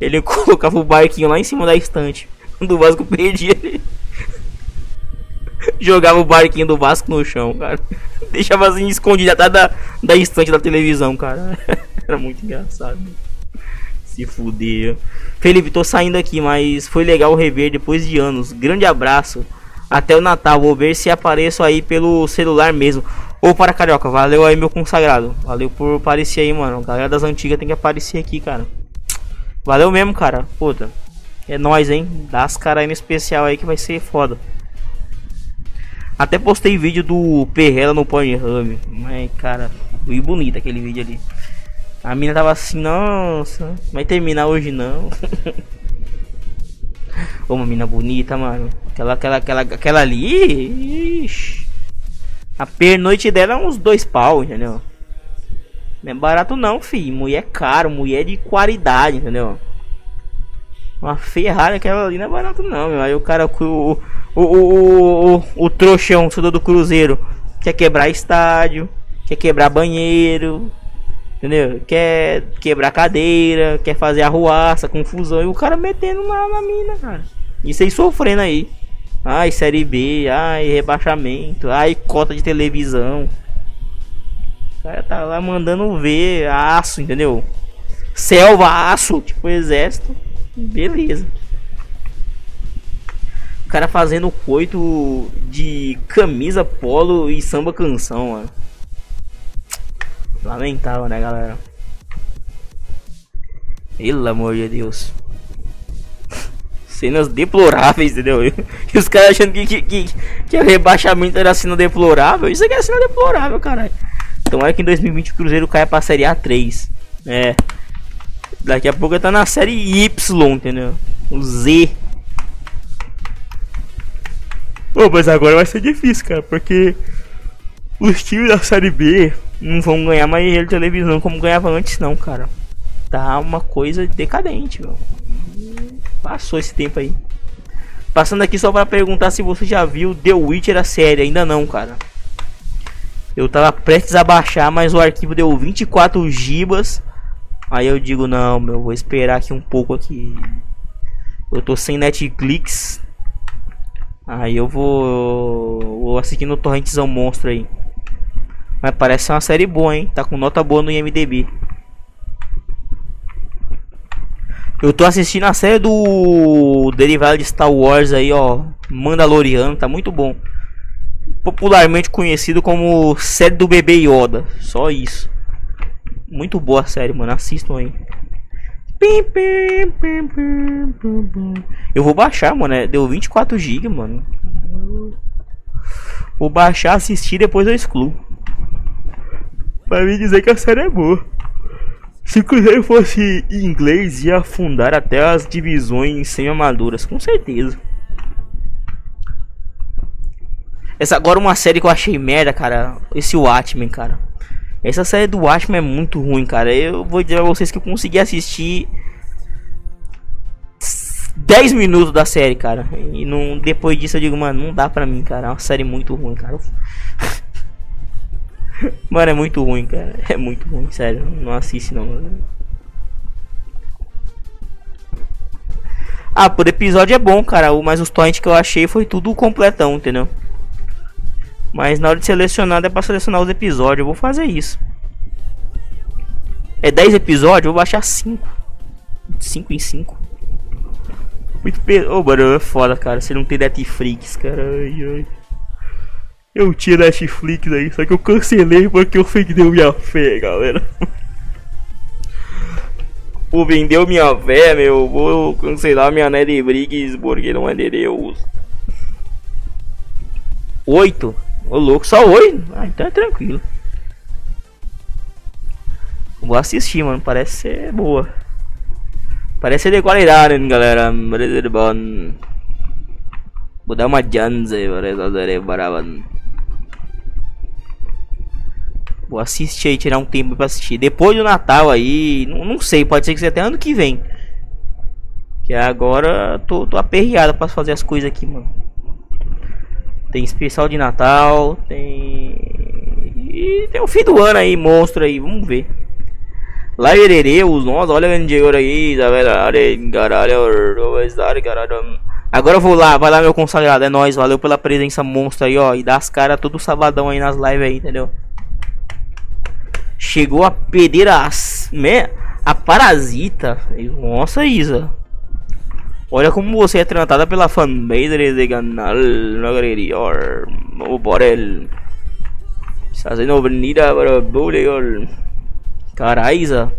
ele colocava o barquinho lá em cima da estante. Quando o Vasco perdia, ele jogava o barquinho do Vasco no chão, cara. Deixava assim escondido atrás da, da estante da televisão, cara. Era muito engraçado. Se fuder. Felipe, tô saindo aqui, mas foi legal rever depois de anos. Grande abraço. Até o Natal. Vou ver se apareço aí pelo celular mesmo. Ô, para Carioca, valeu aí, meu consagrado. Valeu por aparecer aí, mano. Galera das antigas tem que aparecer aqui, cara. Valeu mesmo, cara. Puta. É nóis, hein? Dá as caras aí no especial aí que vai ser foda. Até postei vídeo do Perrela no Pornhub. Mas, cara, foi bonito aquele vídeo ali. A mina tava assim, nossa, vai terminar hoje não. Uma mina bonita, mano. Aquela, aquela, aquela, aquela ali. Ixi. A pernoite dela é uns dois pau, entendeu? Não é barato não, fi. Mulher caro, mulher de qualidade, entendeu? Uma Ferrari aquela ali não é barato não, meu. Aí o cara, o, o, o, o, o trouxão, o do Cruzeiro, quer quebrar estádio, quer quebrar banheiro, entendeu? Quer quebrar cadeira, quer fazer arruaça, confusão. E o cara metendo na, na mina, cara. Isso aí sofrendo aí. Ai, série B, ai, rebaixamento, ai, cota de televisão. O cara tá lá mandando ver aço, entendeu? Selva, aço, tipo exército. Beleza. O cara fazendo coito de camisa polo e samba canção, mano. Lamentável, né, galera? Pelo amor de Deus. Cenas deploráveis, entendeu? E os caras achando que, que, que, que o rebaixamento era cena deplorável. Isso aqui é cena deplorável, caralho. Então é que em 2020 o Cruzeiro caia pra Série A3. É. Daqui a pouco tá na série Y, entendeu? O Z. Pô, mas agora vai ser difícil, cara, porque os times da série B não vão ganhar mais dinheiro de televisão como ganhava antes, não, cara. Tá uma coisa decadente, meu. Passou esse tempo aí. Passando aqui só para perguntar se você já viu The Witcher a série. Ainda não, cara. Eu tava prestes a baixar, mas o arquivo deu 24 gibas. Aí eu digo, não, meu, vou esperar aqui um pouco aqui. Eu tô sem Netflix. Aí eu vou, vou assistir no Torrentzão Monstro aí. Mas parece uma série boa, hein? Tá com nota boa no IMDB. Eu tô assistindo a série do derivado de Star Wars aí, ó. Mandaloriano, tá muito bom. Popularmente conhecido como série do bebê Yoda. Só isso. Muito boa a série, mano. Assistam aí. Eu vou baixar, mano. É, deu 24 GB, mano. Vou baixar, assistir, depois eu excluo. Pra me dizer que a série é boa. Se o Cruzeiro fosse em inglês, ia afundar até as divisões semi-amadoras, com certeza. Essa agora uma série que eu achei merda, cara. Esse Watchmen, cara. Essa série do Watchmen é muito ruim, cara. Eu vou dizer a vocês que eu consegui assistir 10 minutos da série, cara. E não, depois disso eu digo, mano, não dá pra mim, cara. É uma série muito ruim, cara. mano, é muito ruim, cara. É muito ruim, sério. Não assiste não. Ah, por episódio é bom, cara. Mas os torrents que eu achei foi tudo completão, entendeu? Mas na hora de selecionar, é pra selecionar os episódios. Eu vou fazer isso. É 10 episódios, eu vou baixar 5. 5 em 5. Muito pesado. Ô, oh, mano, é foda, cara. Você não tem Netflix, cara. Ai, ai. Eu tinha Netflix aí, só que eu cancelei porque ofendeu minha fé, galera. Pô, vendeu minha fé, meu. Vou cancelar minha Netflix porque não é de Deus. Oito? Ô louco, só oito? Ah, então é tranquilo. Vou assistir, mano. Parece ser boa. Parece ser de qualidade, galera. Parece bom. Vou dar uma chance para ser barato. Vou assistir aí, tirar um tempo pra assistir. Depois do Natal aí, não, não sei, pode ser que seja até ano que vem. Que agora tô, tô aperreado pra fazer as coisas aqui, mano. Tem especial de Natal, tem. E tem o fim do ano aí, monstro aí, vamos ver. Lá Herereus, nossa, olha o dinheiro aí? Caralho, caralho. Agora eu vou lá, vai lá meu consagrado, é nóis, valeu pela presença monstro aí, ó. E dá as caras todo sabadão aí nas lives aí, entendeu? Chegou a perder as, né? A parasita. Nossa, Isa. Olha como você é tratada pela fanbase de canal na galeria. O Borel. Está sendo venida para o Caraiza.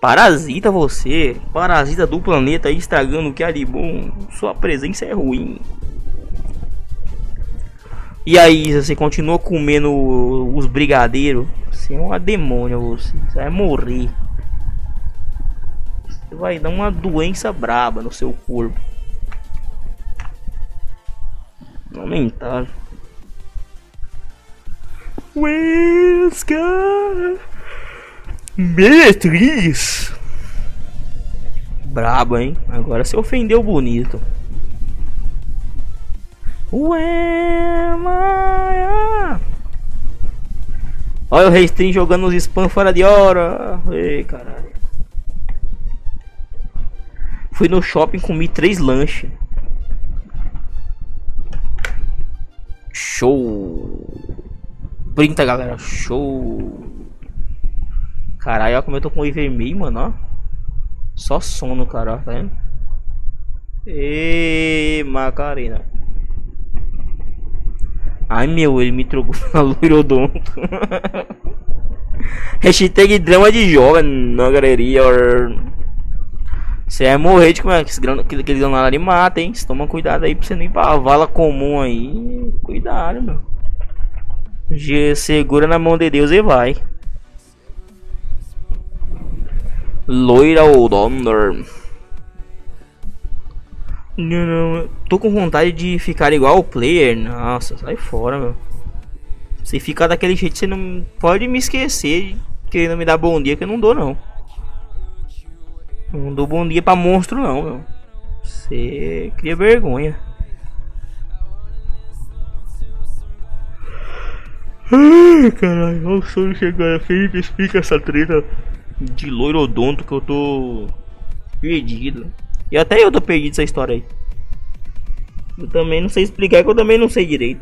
Parasita você. Parasita do planeta estragando o que há de bom. Sua presença é ruim. E aí, você continua comendo os brigadeiros? Você é uma demônia, você. Você vai morrer. Você vai dar uma doença braba no seu corpo. Lamentável. Wesker. Beatriz. Brabo, hein? Agora você ofendeu bonito. Ué, Maia. Olha o Restream jogando os spam fora de hora. Ei, caralho. Fui no shopping comi três lanches. Show. Printa, galera. Show. Caralho, olha como eu tô com o vermelho, mano, ó. Só sono, cara, tá vendo? Ê, Macarena. Ai, meu, ele me trocou na loirodonto. Hashtag drama de jovem na galeria. Você vai morrer de comer aqueles grãos lá de mata, hein? Toma cuidado aí pra você não pra vala comum aí. Cuidado, meu. Segura na mão de Deus e vai. Loira ou Donder. Não, não, tô com vontade de ficar igual o player. Nossa, sai fora, meu. Se ficar daquele jeito, você não pode me esquecer querendo me dar bom dia, que eu não dou, não. Não dou bom dia pra monstro, não, meu. Você cria vergonha. Ai, caralho, olha o sono chegando. Felipe, explica essa treta de loirodonto que eu tô perdido. E até eu tô perdido essa história aí. Eu também não sei explicar que eu também não sei direito.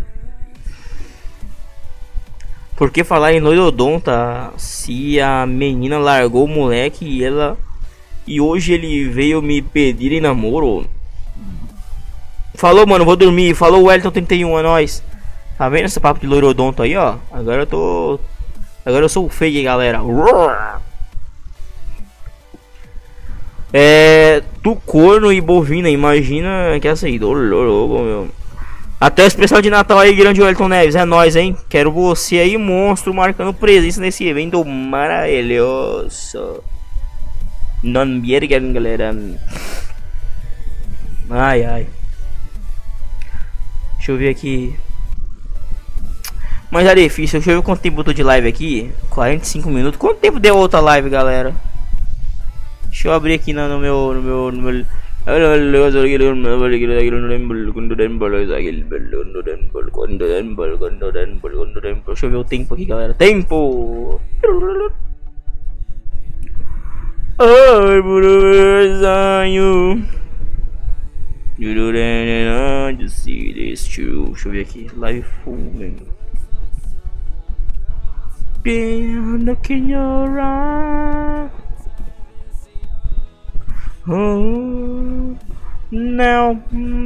Porque falar em loirodonta, se a menina largou o moleque e ela e hoje ele veio me pedir em namoro. Falou, mano, vou dormir. Falou o Wellington 31 é nóis. Tá vendo esse papo de loirodonto aí, ó? Agora eu tô Agora eu sou o fake, galera. É. Do corno e bovina, imagina que é assim. meu. Até o especial de Natal aí, grande Wellington Neves. É nóis, hein? Quero você aí, monstro, marcando presença nesse evento maravilhoso. Viergan, galera. Ai, ai. Deixa eu ver aqui. Mas é difícil. Deixa eu ver quanto tempo botou de live aqui. 45 minutos. Quanto tempo deu outra live, galera? Deixa eu abrir aqui no, no, meu, no, meu, no, meu, Deixa eu ver o tempo aqui, galera. Tempo! Ai, true. Deixa eu ver aqui. Live full, velho. Been looking your eye. Oh, now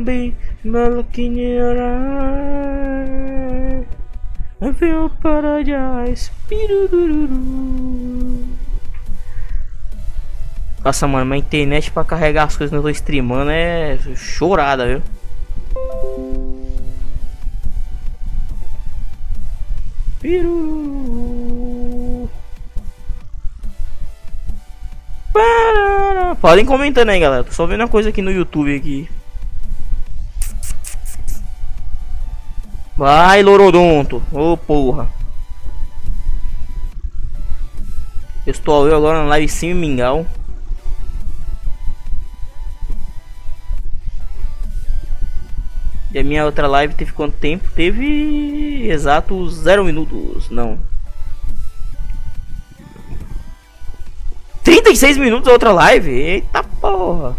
be looking your eye. I feel paradise. Nossa, mano, minha internet pra carregar as coisas que eu tô streamando é chorada, viu? Piru. Podem comentando aí, galera. Tô só vendo uma coisa aqui no YouTube aqui. Vai, Lorodonto. Ô, oh, porra. Eu estou eu agora na live sim mingau. E a minha outra live teve quanto tempo? Teve exatos 0 minutos, não. 36 minutos outra live? Eita porra.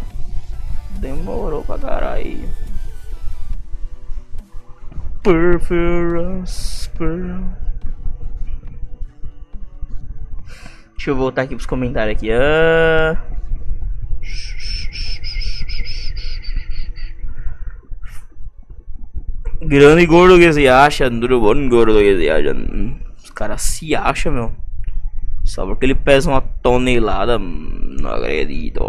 Demorou pra caralho. Perforance, Deixa eu voltar aqui pros comentários aqui. Ah. Grande gordo que se acha, duro bom gordo que se acha. Os caras se acham, meu. Só porque ele pesa uma tonelada. Não acredito.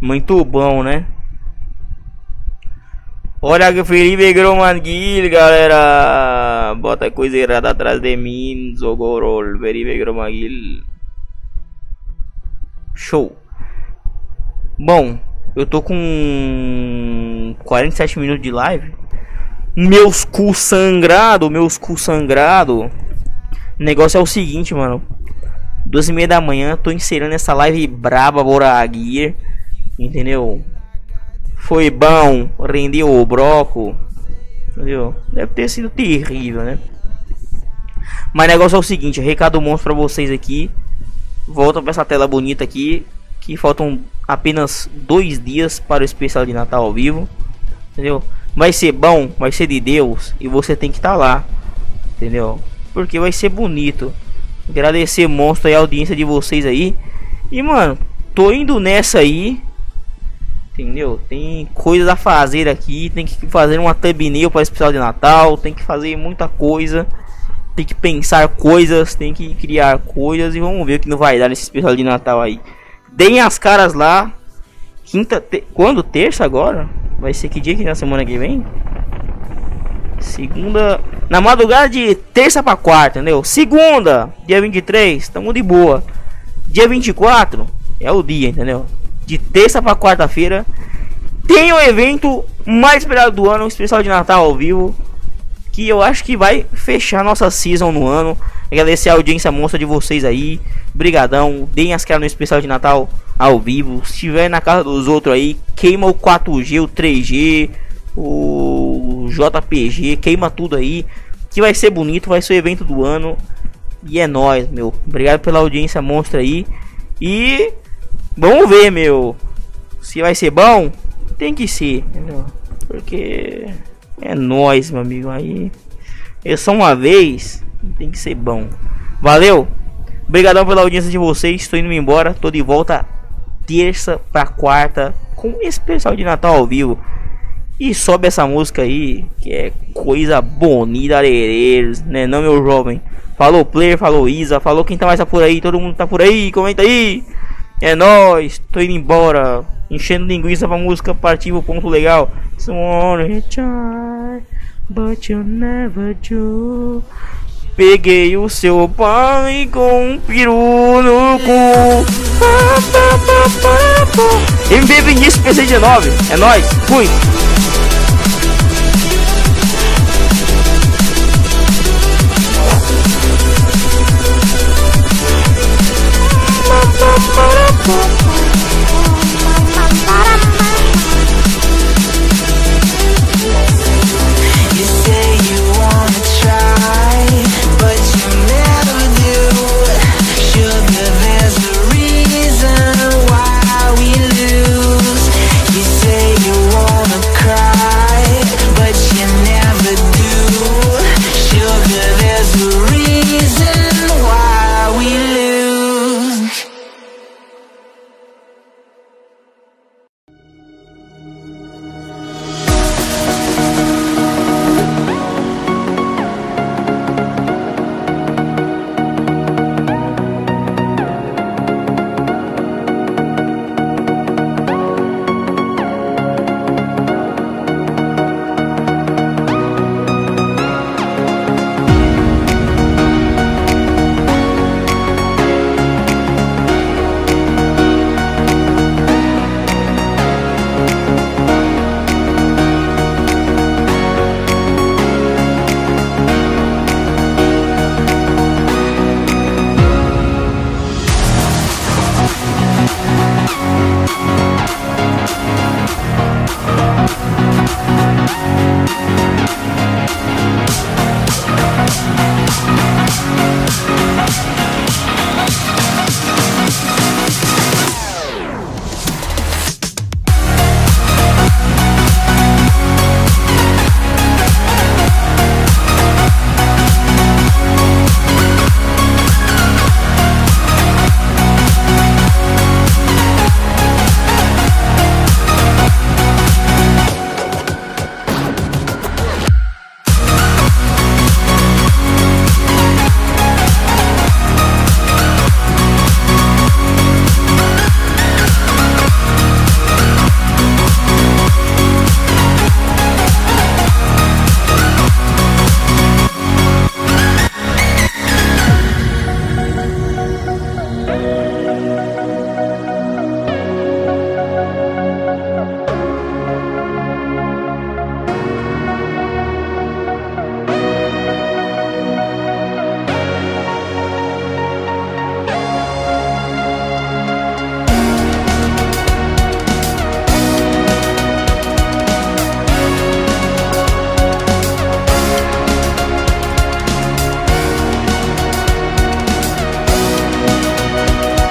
Muito bom, né? Olha que Felipe Gromanguil, galera. Bota coisa errada atrás de mim. Zogorol. Felipe Gromanguil. Show. Bom, eu tô com 47 minutos de live. Meus cu sangrado, meus cu sangrado. O negócio é o seguinte, mano. Duas e meia da manhã, tô inserindo essa live braba Boraguir. Entendeu? Foi bom, rendeu o broco. Entendeu? Deve ter sido terrível, né? Mas o negócio é o seguinte, recado monstro pra vocês aqui. Volta pra essa tela bonita aqui que faltam apenas dois dias para o especial de Natal ao vivo, entendeu? Vai ser bom, vai ser de Deus e você tem que estar tá lá, entendeu? Porque vai ser bonito. Agradecer monstro e a audiência de vocês aí. E mano, tô indo nessa aí. Entendeu? Tem coisas a fazer aqui, tem que fazer uma thumbnail para especial de Natal, tem que fazer muita coisa, tem que pensar coisas, tem que criar coisas e vamos ver o que não vai dar nesse especial de Natal aí. Deem as caras lá. Quinta. Te... Quando? Terça agora? Vai ser que dia que na semana que vem? Segunda. Na madrugada de terça pra quarta, entendeu? Segunda, dia 23, tamo de boa. Dia 24 é o dia, entendeu? De terça pra quarta-feira. Tem o evento mais esperado do ano, o especial de Natal ao vivo. Que eu acho que vai fechar nossa season no ano. Agradecer a audiência monstra de vocês aí. Brigadão. Deem as caras no especial de Natal ao vivo. Se estiver na casa dos outros aí, queima o 4G, o 3G, o JPG, queima tudo aí. Que vai ser bonito, vai ser o evento do ano. E é nóis, meu. Obrigado pela audiência monstra aí. E vamos ver, meu. Se vai ser bom, tem que ser, entendeu? Porque é nóis, meu amigo. Aí é só uma vez tem que ser bom. Valeu! Obrigadão pela audiência de vocês. Estou indo embora. Tô de volta terça para quarta com um especial de Natal ao vivo. E sobe essa música aí, que é coisa bonita, arereiros, né? Não, meu jovem. Falou player, falou Isa, falou quem tá mais por aí, todo mundo tá por aí, comenta aí. É nóis, tô indo embora. Enchendo linguiça pra música partir o ponto legal. Someone try, but you never do. Peguei o seu pai com um peru no cu. MB Vinícius PC19, é nóis, fui. Bye.